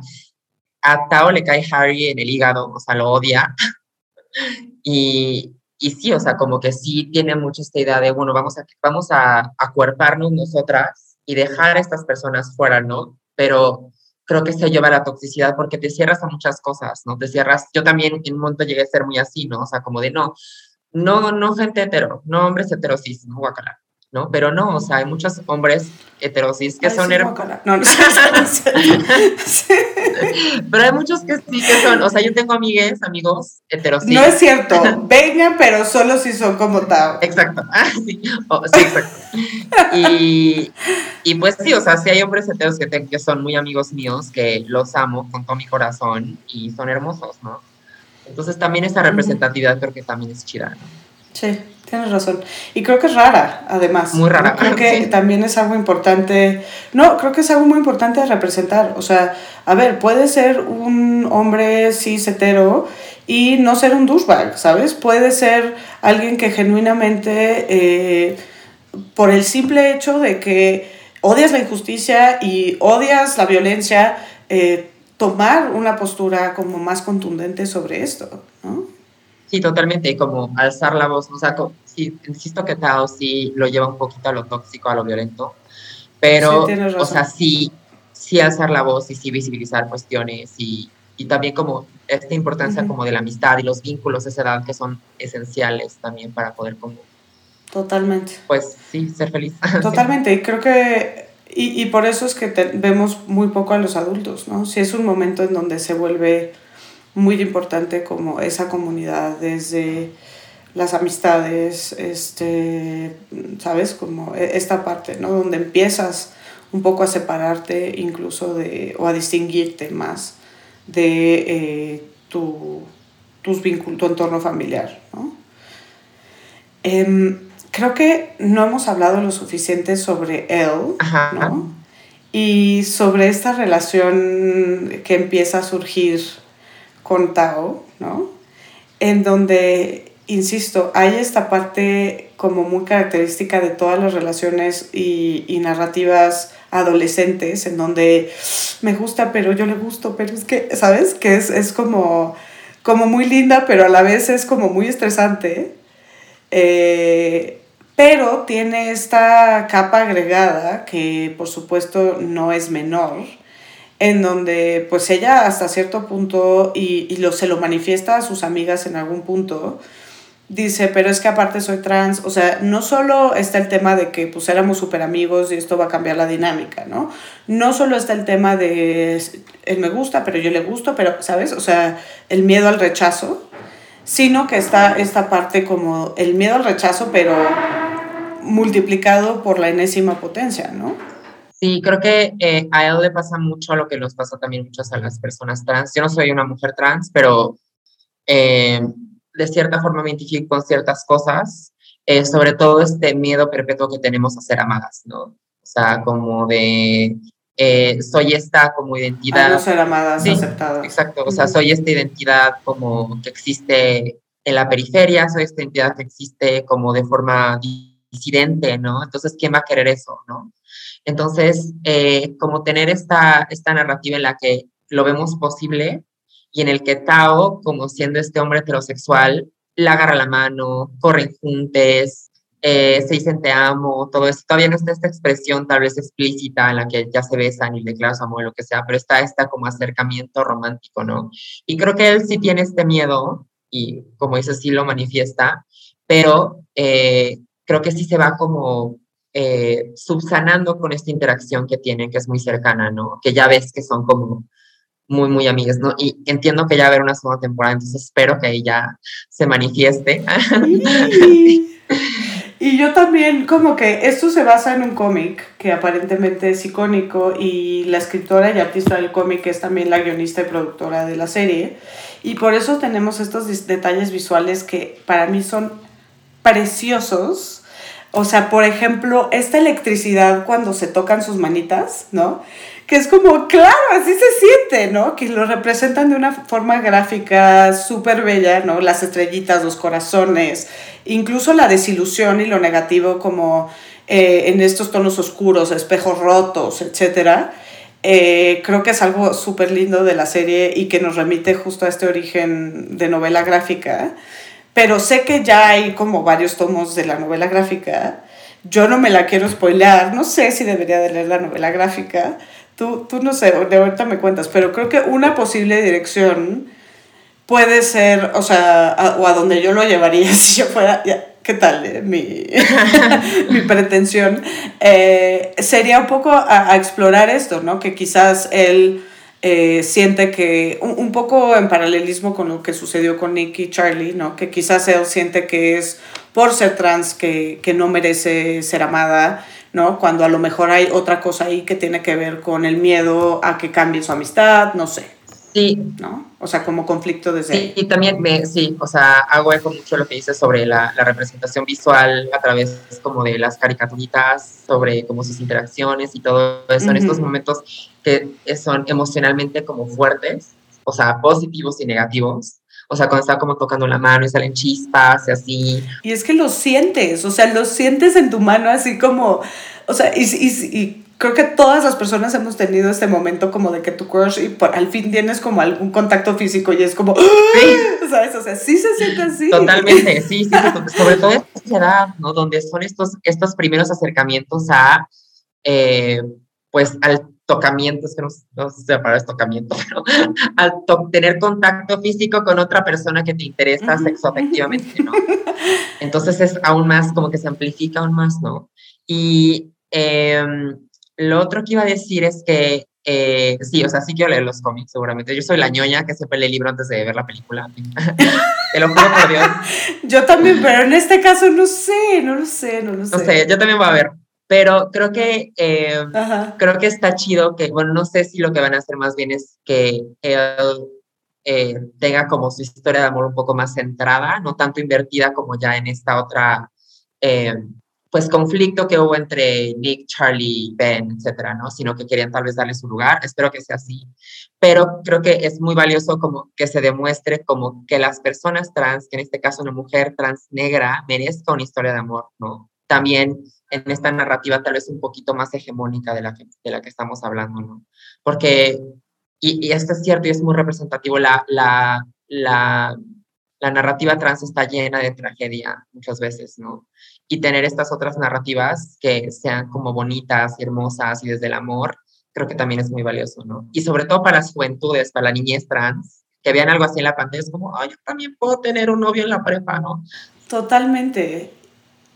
D: a Tao le cae Harry en el hígado, o sea, lo odia. <laughs> y, y sí, o sea, como que sí tiene mucho esta idea de, bueno, vamos a, vamos a acuerparnos nosotras y dejar a estas personas fuera, ¿no? Pero creo que se lleva a la toxicidad porque te cierras a muchas cosas, ¿no? Te cierras, yo también en un momento llegué a ser muy así, ¿no? O sea, como de, no, no, no gente hetero, no hombres heterosis, no guacala. ¿No? Pero no, o sea, hay muchos hombres heterosis que son hermosos. No, no, <laughs> Pero hay muchos que sí que son, o sea, yo tengo amigues, amigos heterosis.
B: No es cierto, <laughs> vengan, pero solo si son como Tao.
D: Exacto, <laughs> ah, sí, sí, exacto. Y, y, pues sí, o sea, sí hay hombres heteros que, que son muy amigos míos, que los amo con todo mi corazón y son hermosos, ¿no? Entonces también esta representatividad creo que también es chida, ¿no?
B: Sí, tienes razón. Y creo que es rara, además.
D: Muy rara.
B: Creo que <laughs> también es algo importante. No, creo que es algo muy importante de representar. O sea, a ver, puede ser un hombre cis hetero y no ser un douchebag, ¿sabes? Puede ser alguien que genuinamente, eh, por el simple hecho de que odias la injusticia y odias la violencia, eh, tomar una postura como más contundente sobre esto, ¿no?
D: Sí, totalmente, como alzar la voz, o sea, sí, insisto que Tao sí lo lleva un poquito a lo tóxico, a lo violento, pero, o sea, sí, sí alzar la voz y sí visibilizar cuestiones y, y también como esta importancia como de la amistad y los vínculos de esa edad que son esenciales también para poder como...
B: Totalmente.
D: Pues sí, ser feliz. <laughs>
B: Totalmente, y creo que, y, y por eso es que vemos muy poco a los adultos, ¿no? Si es un momento en donde se vuelve muy importante como esa comunidad desde las amistades, este, ¿sabes? Como e, esta parte, ¿no? Donde empiezas un poco a separarte incluso de, o a distinguirte más de eh, tu, tus vínculos, tu entorno familiar, ¿no? Em, creo que no hemos hablado lo suficiente sobre él, ¿no? Y sobre esta relación que empieza a surgir con Tao, ¿no? En donde, insisto, hay esta parte como muy característica de todas las relaciones y, y narrativas adolescentes, en donde me gusta, pero yo le gusto, pero es que, ¿sabes? Que es, es como, como muy linda, pero a la vez es como muy estresante. Eh, pero tiene esta capa agregada que por supuesto no es menor, en donde pues ella hasta cierto punto, y, y lo, se lo manifiesta a sus amigas en algún punto, dice, pero es que aparte soy trans, o sea, no solo está el tema de que pues éramos súper amigos y esto va a cambiar la dinámica, ¿no? No solo está el tema de él me gusta, pero yo le gusto, pero, ¿sabes? O sea, el miedo al rechazo, sino que está esta parte como el miedo al rechazo, pero multiplicado por la enésima potencia, ¿no?
D: Sí, creo que eh, a él le pasa mucho lo que nos pasa también muchas a las personas trans. Yo no soy una mujer trans, pero eh, de cierta forma me identifico con ciertas cosas, eh, sobre todo este miedo perpetuo que tenemos a ser amadas, ¿no? O sea, como de soy esta como identidad.
B: No ser amada, sí, aceptada.
D: Exacto, o sea, soy esta identidad como que existe en la periferia, soy esta identidad que existe como de forma disidente, ¿no? Entonces, ¿quién va a querer eso, no? Entonces, eh, como tener esta, esta narrativa en la que lo vemos posible y en el que Tao, como siendo este hombre heterosexual, la agarra la mano, corren juntos, eh, se dicen te amo, todo eso. Todavía no está esta expresión tal vez explícita en la que ya se besan y declaran su amor, lo que sea, pero está esta como acercamiento romántico, ¿no? Y creo que él sí tiene este miedo y como dice, sí lo manifiesta, pero eh, creo que sí se va como eh, subsanando con esta interacción que tienen, que es muy cercana, ¿no? Que ya ves que son como muy, muy amigas, ¿no? Y entiendo que ya va a haber una segunda temporada, entonces espero que ella se manifieste. <laughs>
B: Y yo también, como que esto se basa en un cómic que aparentemente es icónico y la escritora y artista del cómic es también la guionista y productora de la serie. Y por eso tenemos estos detalles visuales que para mí son preciosos. O sea, por ejemplo, esta electricidad cuando se tocan sus manitas, ¿no? que es como, claro, así se siente, ¿no? Que lo representan de una forma gráfica súper bella, ¿no? Las estrellitas, los corazones, incluso la desilusión y lo negativo como eh, en estos tonos oscuros, espejos rotos, etc. Eh, creo que es algo súper lindo de la serie y que nos remite justo a este origen de novela gráfica. Pero sé que ya hay como varios tomos de la novela gráfica. Yo no me la quiero spoilear, no sé si debería de leer la novela gráfica, Tú, tú no sé, de ahorita me cuentas, pero creo que una posible dirección puede ser, o sea, o a donde yo lo llevaría <laughs> si yo fuera, ¿qué tal? Eh? Mi, <laughs> mi pretensión eh, sería un poco a, explorar esto, ¿no? Que quizás él eh, siente que, un, un, poco en paralelismo con lo que sucedió con Nick y Charlie, ¿no? Que quizás él siente que es por ser trans que, que no merece ser amada ¿no? Cuando a lo mejor hay otra cosa ahí que tiene que ver con el miedo a que cambie su amistad, no sé.
D: Sí.
B: ¿No? O sea, como conflicto desde
D: sí, Y también, me, sí, o sea, hago eco mucho lo que dices sobre la, la, representación visual a través como de las caricaturitas, sobre como sus interacciones y todo eso, en estos momentos que son emocionalmente como fuertes, o sea, positivos y negativos, o sea, cuando está como tocando la mano y salen chispas y así.
B: Y es que lo sientes, o sea, lo sientes en tu mano así como, o sea, y, y, y creo que todas las personas hemos tenido este momento como de que tu crush y por, al fin tienes como algún contacto físico y es como, sí. <gasps> ¿sabes? O sea, sí se siente así.
D: Totalmente, sí, sí, <laughs> sobre todo en esta edad, ¿no? Donde son estos, estos primeros acercamientos a, eh, pues, al tocamientos, que no, no sé si para es tocamiento, <laughs> pero al tener contacto físico con otra persona que te interesa sexoafectivamente, ¿no? <laughs> Entonces es aún más, como que se amplifica aún más, ¿no? Y em, lo otro que iba a decir es que, eh, sí, o sea, sí quiero leer los cómics, seguramente. Yo soy la ñoña que siempre lee el libro antes de ver la película. <laughs> Te lo juro por Dios.
B: Yo también, pero en este caso no sé, no lo sé, no lo sé.
D: No sé, yo también voy a ver. Pero creo que, eh, creo que está chido que, bueno, no sé si lo que van a hacer más bien es que él eh, tenga como su historia de amor un poco más centrada, no tanto invertida como ya en esta otra, eh, pues, conflicto que hubo entre Nick, Charlie, Ben, etcétera, ¿no? Sino que querían tal vez darle su lugar. Espero que sea así. Pero creo que es muy valioso como que se demuestre como que las personas trans, que en este caso una mujer trans negra, merezca una historia de amor, ¿no? También en esta narrativa tal vez un poquito más hegemónica de la que, de la que estamos hablando, ¿no? Porque, y, y esto es cierto y es muy representativo, la, la, la, la narrativa trans está llena de tragedia muchas veces, ¿no? Y tener estas otras narrativas que sean como bonitas y hermosas y desde el amor, creo que también es muy valioso, ¿no? Y sobre todo para las juventudes, para la niñez trans, que vean algo así en la pantalla, es como, ay, yo también puedo tener un novio en la prepa, ¿no?
B: Totalmente.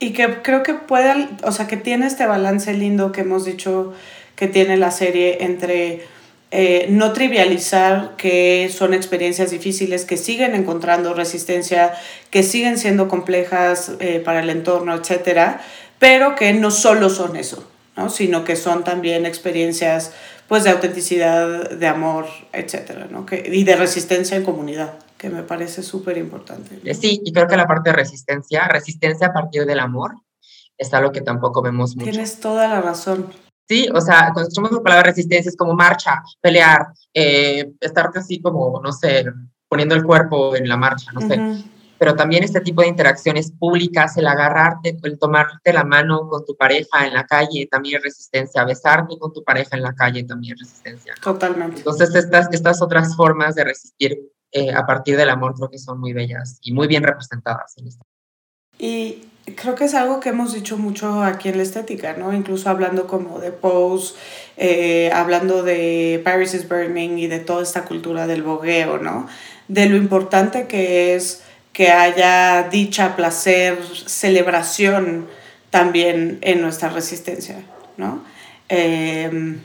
B: Y que creo que puede, o sea, que tiene este balance lindo que hemos dicho que tiene la serie entre eh, no trivializar que son experiencias difíciles, que siguen encontrando resistencia, que siguen siendo complejas eh, para el entorno, etcétera, pero que no solo son eso, ¿no? sino que son también experiencias pues de autenticidad, de amor, etcétera, ¿no? que, y de resistencia en comunidad que me parece súper importante.
D: Eh, sí, y creo que la parte de resistencia, resistencia a partir del amor, es algo que tampoco vemos mucho.
B: Tienes toda la razón.
D: Sí, o sea, cuando escuchamos la palabra resistencia es como marcha, pelear, eh, estarte así como, no sé, poniendo el cuerpo en la marcha, no sé. pero también este tipo de interacciones públicas, el agarrarte, el tomarte la mano con tu pareja en la calle también es resistencia, besarte con tu pareja en la calle también es resistencia.
B: Totalmente.
D: Entonces estas, estas otras formas de resistir eh, a partir del amor creo que son muy bellas y muy bien representadas en.
B: Y creo que es algo que hemos dicho mucho aquí en la estética, ¿no? Incluso hablando como de Pose, eh, hablando de Paris is Burning y de toda esta cultura del bogueo, ¿no? De lo importante que es que haya dicha, placer, celebración también en nuestra resistencia, ¿no? Em,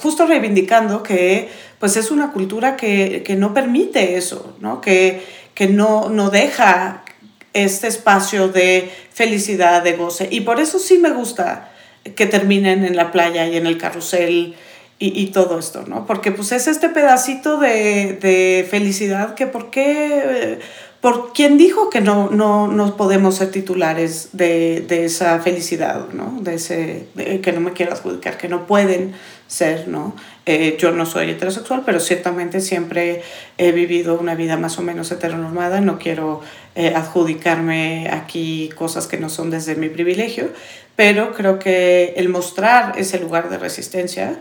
B: justo reivindicando que pues es una cultura que, no permite eso, ¿no? Que, que no, no deja este espacio de felicidad, de goce. Y por eso sí me gusta que terminen en la playa y en el carrusel y, todo esto, ¿no? Porque pues es este pedacito de, felicidad que por qué, por quién dijo que no, no, no podemos ser titulares de, esa felicidad, ¿no? De ese, que no me quiero adjudicar, que no pueden ser, ¿no? Eh, yo no soy heterosexual, pero ciertamente siempre he vivido una vida más o menos heteronormada, no quiero eh, adjudicarme aquí cosas que no son desde mi privilegio, pero creo que el mostrar ese lugar de resistencia,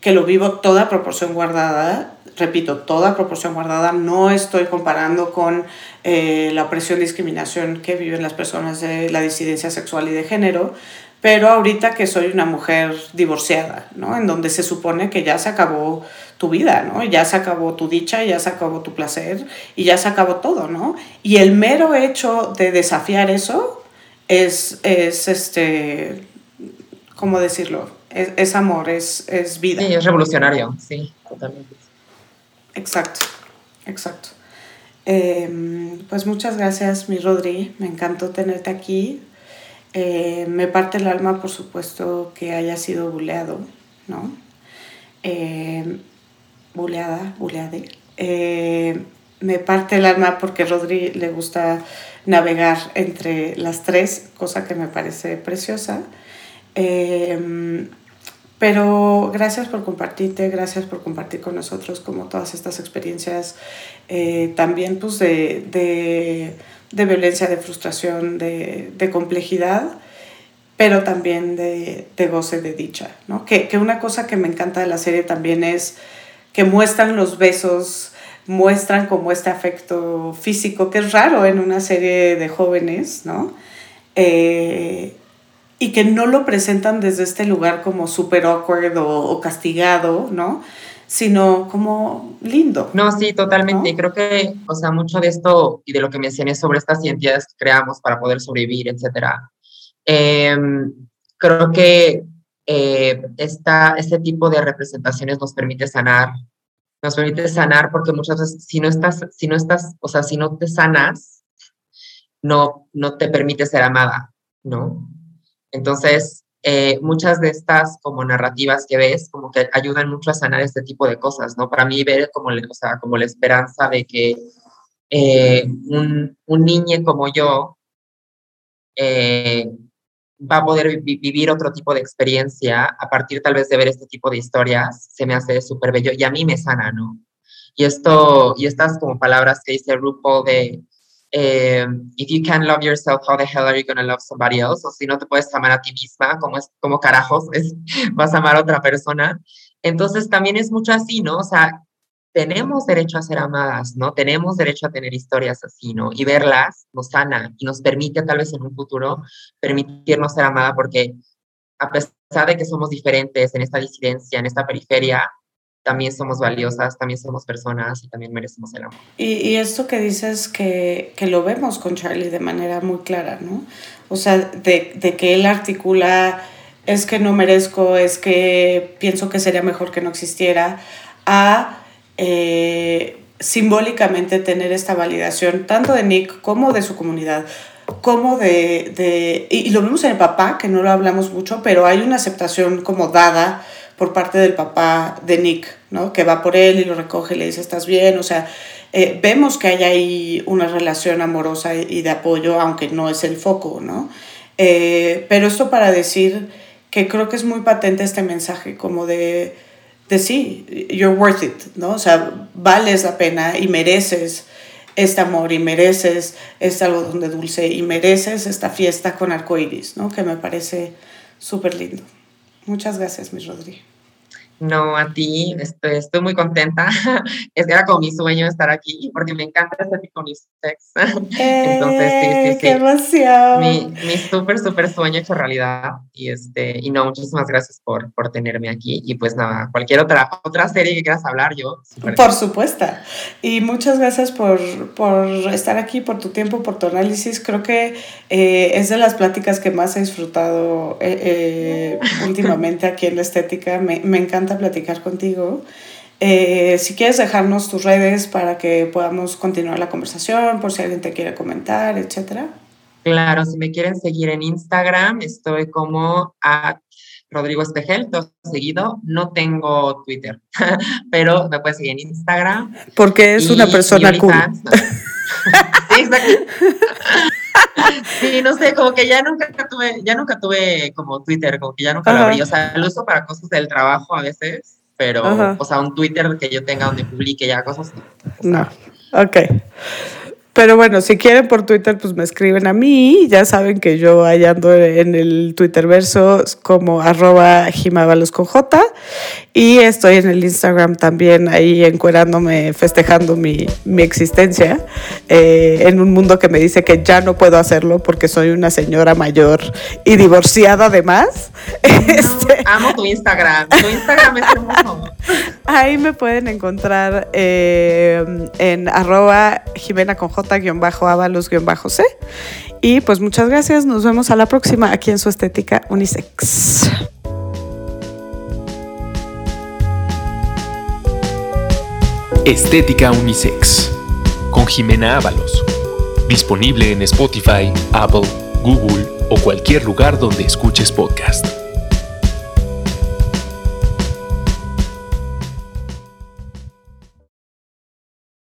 B: que lo vivo toda proporción guardada, repito, toda proporción guardada, no estoy comparando con eh, la opresión y discriminación que viven las personas de la disidencia sexual y de género, pero ahorita que soy una mujer divorciada, ¿no? En donde se supone que ya se acabó tu vida, ¿no? Ya se acabó tu dicha, ya se acabó tu placer y ya se acabó todo, ¿no? Y el mero hecho de desafiar eso es, es este, ¿cómo decirlo? Es, amor, es, es vida.
D: Sí, es revolucionario, sí, totalmente.
B: Exacto, exacto. Em, pues muchas gracias, mi Rodri. Me encantó tenerte aquí. Eh, me parte el alma, por supuesto, que haya sido buleado, ¿no? Eh, buleada. Eh, me parte el alma porque a Rodri le gusta navegar entre las tres, cosa que me parece preciosa. Pero gracias por compartirte, gracias por compartir con nosotros como todas estas experiencias también pues de de violencia, de frustración, de, de complejidad, pero también de, de, goce, de dicha. ¿no? Que, que una cosa que me encanta de la serie también es que muestran los besos, muestran como este afecto físico, que es raro en una serie de jóvenes, ¿no? Eh, y que no lo presentan desde este lugar como súper awkward o, o, castigado, ¿no? sino como lindo.
D: No, sí, totalmente. Y creo que, o sea, mucho de esto y de lo que mencioné sobre estas identidades que creamos para poder sobrevivir, etcétera, em, creo que eh, esta, este tipo de representaciones nos permite sanar, nos permite sanar porque muchas veces si no estás, si no estás, o sea, si no te sanas, no, no te permite ser amada, ¿no? Entonces, eh, muchas de estas como narrativas que ves como que ayudan mucho a sanar este tipo de cosas, ¿no? Para mí ver como, o sea, como la esperanza de que eh, un, un, niño como yo eh, va a poder vivir otro tipo de experiencia a partir tal vez de ver este tipo de historias, se me hace súper bello y a mí me sana, ¿no? Y esto, y estas como palabras que dice RuPaul de eh, if you can't love yourself, how the hell are you to love somebody else? O si no te puedes amar a ti misma, como, es, como carajos es, <laughs> vas a amar a otra persona. Entonces también es mucho así, ¿no? O sea, tenemos derecho a ser amadas, ¿no? Tenemos derecho a tener historias así, ¿no? Y verlas nos sana y nos permite tal vez en un futuro permitirnos ser amada porque a pesar de que somos diferentes en esta disidencia, en esta periferia, también somos valiosas, también somos personas y también merecemos el amor.
B: Y, y esto que dices que, que, lo vemos con Charlie de manera muy clara, ¿no? O sea, de, de, que él articula, es que no merezco, es que pienso que sería mejor que no existiera, a eh, simbólicamente tener esta validación tanto de Nick como de su comunidad como de, de y, y lo vemos en el papá, que no lo hablamos mucho, pero hay una aceptación como dada por parte del papá de Nick, ¿no? Que va por él y lo recoge y le dice, ¿estás bien? O sea, eh, vemos que hay ahí una relación amorosa y de apoyo, aunque no es el foco, ¿no? Eh, pero esto para decir que creo que es muy patente este mensaje, como de, de sí, you're worth it, ¿no? O sea, vales la pena y mereces este amor y mereces este algodón de dulce y mereces esta fiesta con arcoíris, ¿no? Que me parece súper lindo. Muchas gracias, mi Rodri.
D: No, a ti, estoy, estoy muy contenta. <laughs> Es que era como mi sueño estar aquí, porque me encanta este tipo unisex. <laughs>
B: Entonces, sí, sí, sí. ¡Qué emoción!
D: Mi, mi súper, súper sueño hecho realidad. Y, este, y no, muchísimas gracias por, por tenerme aquí. Y pues nada, cualquier otra, otra serie que quieras hablar, yo.
B: Por supuesto. Y muchas gracias por, por estar aquí, por tu tiempo, por tu análisis. Creo que eh, es de las pláticas que más he disfrutado eh, eh, <laughs> últimamente aquí en la estética. Me, me encanta platicar contigo. Eh, si quieres dejarnos tus redes para que podamos continuar la conversación, por si alguien te quiere comentar, etcétera.
D: Claro, si me quieren seguir en Instagram, estoy como a Rodrigo Espejel, todo seguido. No tengo Twitter, <laughs> pero me puedes seguir en Instagram.
B: Porque es una persona cool. <laughs>
D: sí, exacto. Sí, <laughs> <laughs> no sé, como que ya nunca tuve, ya nunca tuve como Twitter, como que ya nunca lo abrí. O sea, lo uso para cosas del trabajo a veces, pero, o sea, un Twitter que yo tenga donde publique ya cosas.
B: no. Ok. Pero bueno, si quieren por Twitter, pues me escriben a mí. Ya saben que yo ahí ando en el Twitter verso como arroba jimabalos con J. Y estoy en el Instagram también ahí encuerándome, festejando mi, mi existencia eh, en un mundo que me dice que ya no puedo hacerlo porque soy una señora mayor y divorciada además.
D: Este, amo tu Instagram. Tu Instagram es hermoso.
B: Ahí me pueden encontrar eh, en arroba jimena con Y pues muchas gracias. Nos vemos a la próxima aquí en su estética unisex.
C: Estética Unisex con Jimena Ábalos. Disponible en Spotify, Apple, Google o cualquier lugar donde escuches podcast.